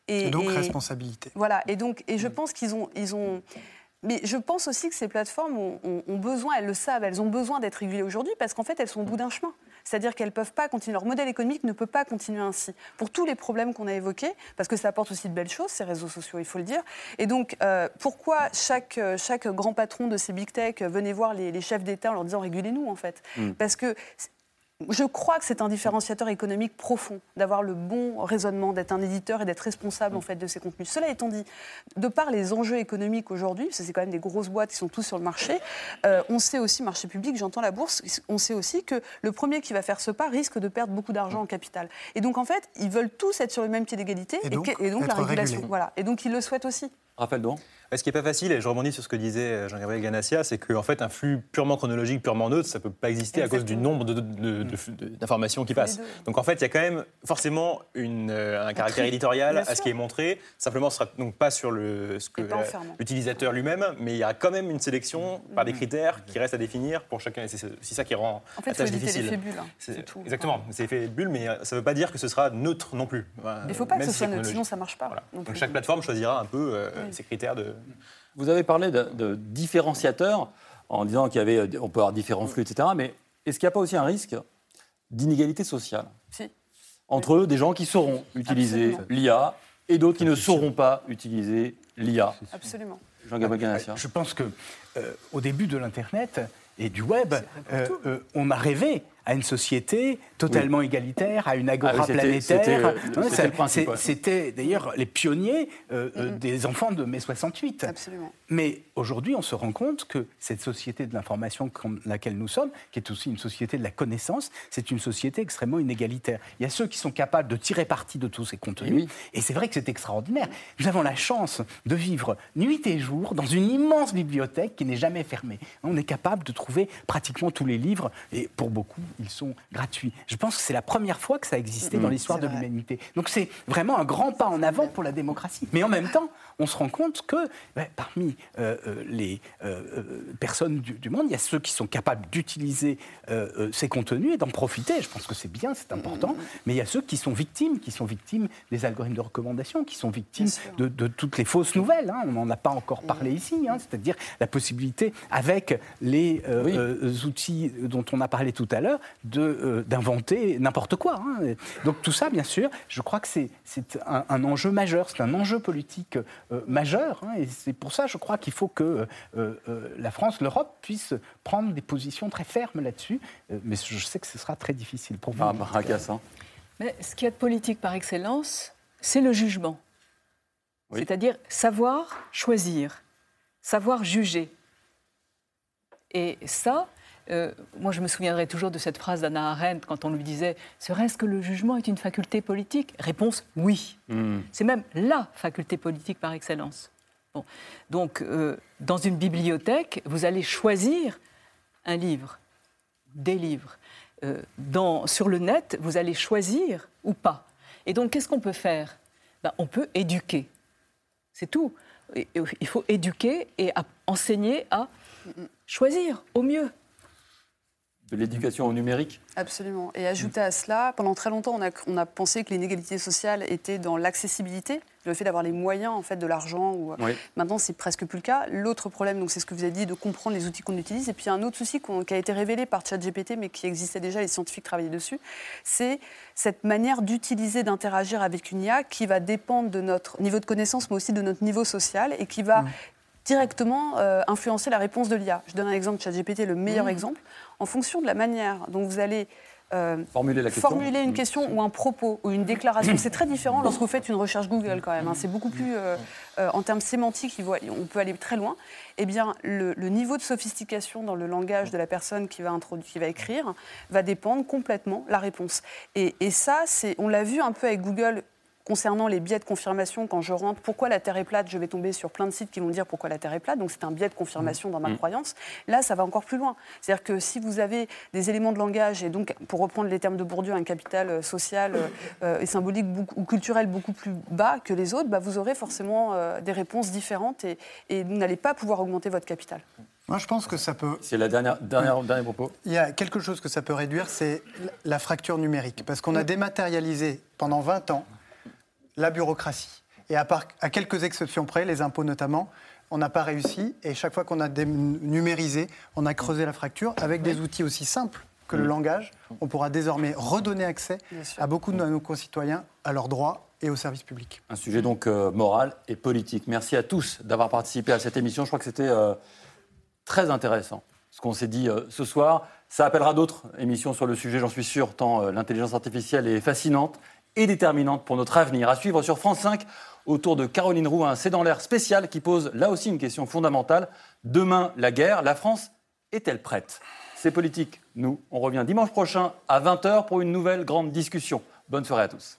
Et donc et- responsabilité. voilà, et donc, et je pense qu'ils ont, ils ont. Mais je pense aussi que ces plateformes ont, ont- ont besoin, elles le savent, elles ont besoin d'être régulées aujourd'hui parce qu'en fait, elles sont au bout d'un chemin. C'est-à-dire qu'elles peuvent pas continuer, leur modèle économique ne peut pas continuer ainsi. Pour tous les problèmes qu'on a évoqués, parce que ça apporte aussi de belles choses, ces réseaux sociaux, il faut le dire. Et donc, euh, pourquoi chaque, euh, chaque grand patron de ces big tech venait voir les, les chefs d'État en leur disant régulez-nous, en fait? Parce que je crois que c'est un différenciateur économique profond d'avoir le bon raisonnement, d'être un éditeur et d'être responsable en fait de ces contenus. Cela étant dit, de par les enjeux économiques aujourd'hui, parce que c'est quand même des grosses boîtes qui sont tous sur le marché, euh, on sait aussi, marché public, j'entends la bourse, on sait aussi que le premier qui va faire ce pas risque de perdre beaucoup d'argent en capital. Et donc en fait, ils veulent tous être sur le même pied d'égalité Et donc, que- et donc la régulation. Voilà. Et donc ils le souhaitent aussi. Raphaël Doran Ce qui n'est pas facile, et je rebondis sur ce que disait euh, Jean-Gabriel Ganassia, c'est qu'en fait, un flux purement chronologique, purement neutre, ça ne peut pas exister à cause du nombre de- de- de- de- d'informations qui passent. Donc en fait, il y a quand même forcément une, euh, un caractère éditorial à ce qui est montré. Simplement, ce sera donc pas sur le, ce que l'utilisateur lui-même, mais il y a quand même une sélection par des Mm. critères qui restent à définir pour chacun. Et c'est ça qui rend En fait, la tâche difficile. l'effet bulle. hein. C'est- tout. Exactement, c'est effet bulle, mais euh, ça ne veut pas dire que ce sera neutre non plus. Il ne faut pas que ce soit neutre, sinon ça ne marche pas. Voilà. Donc chaque plateforme choisira un peu euh, Oui. ses critères de. Vous avez parlé de, de différenciateurs en disant qu'il y avait, on peut avoir différents flux, etc. Mais est-ce qu'il n'y a pas aussi un risque d'inégalité sociale Si. entre des gens qui sauront utiliser l'IA et d'autres qui ne sauront pas utiliser l'IA Absolument. Jean-Gabriel Ganassia. Je pense que euh, au début de l'internet et du web, euh, euh, on a rêvé à une société totalement égalitaire, à une agora Ah oui, planétaire. c'était, Ouais, d'ailleurs les pionniers euh, euh, Mhm. des enfants de mai 68. Absolument. Mais aujourd'hui, on se rend compte que cette société de l'information comme laquelle nous sommes, qui est aussi une société de la connaissance, c'est une société extrêmement inégalitaire. Il y a ceux qui sont capables de tirer parti de tous ces contenus. Et oui. Et c'est vrai que c'est extraordinaire. Nous avons la chance de vivre nuit et jour dans une immense bibliothèque qui n'est jamais fermée. On est capable de trouver pratiquement tous les livres, et pour beaucoup, ils sont gratuits. Je pense que c'est la première fois que ça a existé dans l'histoire de l'humanité. Donc c'est vraiment un grand pas en avant pour la démocratie. Mais en même temps, on se rend compte que ben, parmi euh, euh, les euh, personnes du, du monde, il y a ceux qui sont capables d'utiliser ces contenus et d'en profiter. Je pense que c'est bien, c'est important. Mais il y a ceux qui sont victimes, qui sont victimes des algorithmes de recommandation, qui sont victimes de, de toutes les fausses nouvelles. hein. On n'en a pas encore parlé ici, hein. c'est-à-dire la possibilité, avec les euh, Oui. euh, outils dont on a parlé tout à l'heure, de, euh, d'inventer n'importe quoi. hein. Donc tout ça, bien sûr, je crois que c'est, c'est un, un enjeu majeur, c'est un enjeu politique euh, majeur. hein. et c'est pour ça, je crois qu'il faut que euh, euh, la France, l'Europe puissent prendre des positions très fermes là-dessus. Euh, mais je sais que ce sera très difficile pour vous. Ah, Maracas, hein. Mais ce qu'il y a de politique par excellence, c'est le jugement. Oui. C'est-à-dire savoir choisir, savoir juger. Et ça, euh, moi je me souviendrai toujours de cette phrase d'Anna Arendt quand on lui disait Serait-ce que le jugement est une faculté politique? Réponse oui. Hmm. C'est même la faculté politique par excellence. Bon. Donc, euh, dans une bibliothèque, vous allez choisir un livre, des livres. Euh, dans, sur le net, vous allez choisir ou pas. Et donc, qu'est-ce qu'on peut faire? Ben, On peut éduquer. C'est tout. Il faut éduquer et enseigner à choisir au mieux. De l'éducation au numérique Absolument. Et ajouter à cela, pendant très longtemps, on a, on a pensé que l'inégalité sociale était dans l'accessibilité, le fait d'avoir les moyens en fait de l'argent. Ou... Oui. Maintenant, c'est presque plus le cas. L'autre problème, donc c'est ce que vous avez dit, de comprendre les outils qu'on utilise. Et puis un autre souci qui a été révélé par ChatGPT, mais qui existait déjà, les scientifiques travaillaient dessus, c'est cette manière d'utiliser, d'interagir avec une IA qui va dépendre de notre niveau de connaissance, mais aussi de notre niveau social, et qui va directement euh, influencer la réponse de l'IA. Je donne un exemple, ChatGPT est le meilleur exemple. En fonction de la manière dont vous allez euh, Formuler la question. formuler une question ou un propos ou une déclaration, c'est très différent lorsque vous faites une recherche Google quand même. hein. C'est beaucoup plus, euh, euh, en termes sémantiques, on peut aller très loin. Eh bien, le, le niveau de sophistication dans le langage de la personne qui va, introduire, qui va écrire va dépendre complètement de la réponse. Et, et ça, c'est, on l'a vu un peu avec Google concernant les biais de confirmation, quand je rentre, pourquoi la Terre est plate, je vais tomber sur plein de sites qui vont me dire pourquoi la Terre est plate. Donc c'est un biais de confirmation dans ma croyance. Là, ça va encore plus loin. C'est-à-dire que si vous avez des éléments de langage, et donc, pour reprendre les termes de Bourdieu, un capital euh, social euh, euh, et symbolique beaucoup- ou culturel beaucoup plus bas que les autres, bah, vous aurez forcément euh, des réponses différentes et, et vous n'allez pas pouvoir augmenter votre capital. Moi, je pense que ça peut. C'est la dernière, dernière, dernier propos. Il y a quelque chose que ça peut réduire, c'est la fracture numérique. Parce qu'on a dématérialisé pendant 20 ans la bureaucratie. Et à, part, à quelques exceptions près, les impôts notamment, on n'a pas réussi. Et chaque fois qu'on a numérisé, on a creusé la fracture avec des outils aussi simples que le langage, on pourra désormais redonner accès à beaucoup de nos concitoyens à leurs droits et aux services publics. Un sujet donc euh, moral et politique. Merci à tous d'avoir participé à cette émission. Je crois que c'était euh, très intéressant ce qu'on s'est dit euh, ce soir. Ça appellera d'autres émissions sur le sujet, j'en suis sûr, tant euh, l'intelligence artificielle est fascinante et déterminante pour notre avenir. À suivre sur France 5 autour de Caroline Roux, un C'est dans l'air spécial qui pose là aussi une question fondamentale. Demain, la guerre, la France est-elle prête? C'est politique. Nous, on revient dimanche prochain à 20h pour une nouvelle grande discussion. Bonne soirée à tous.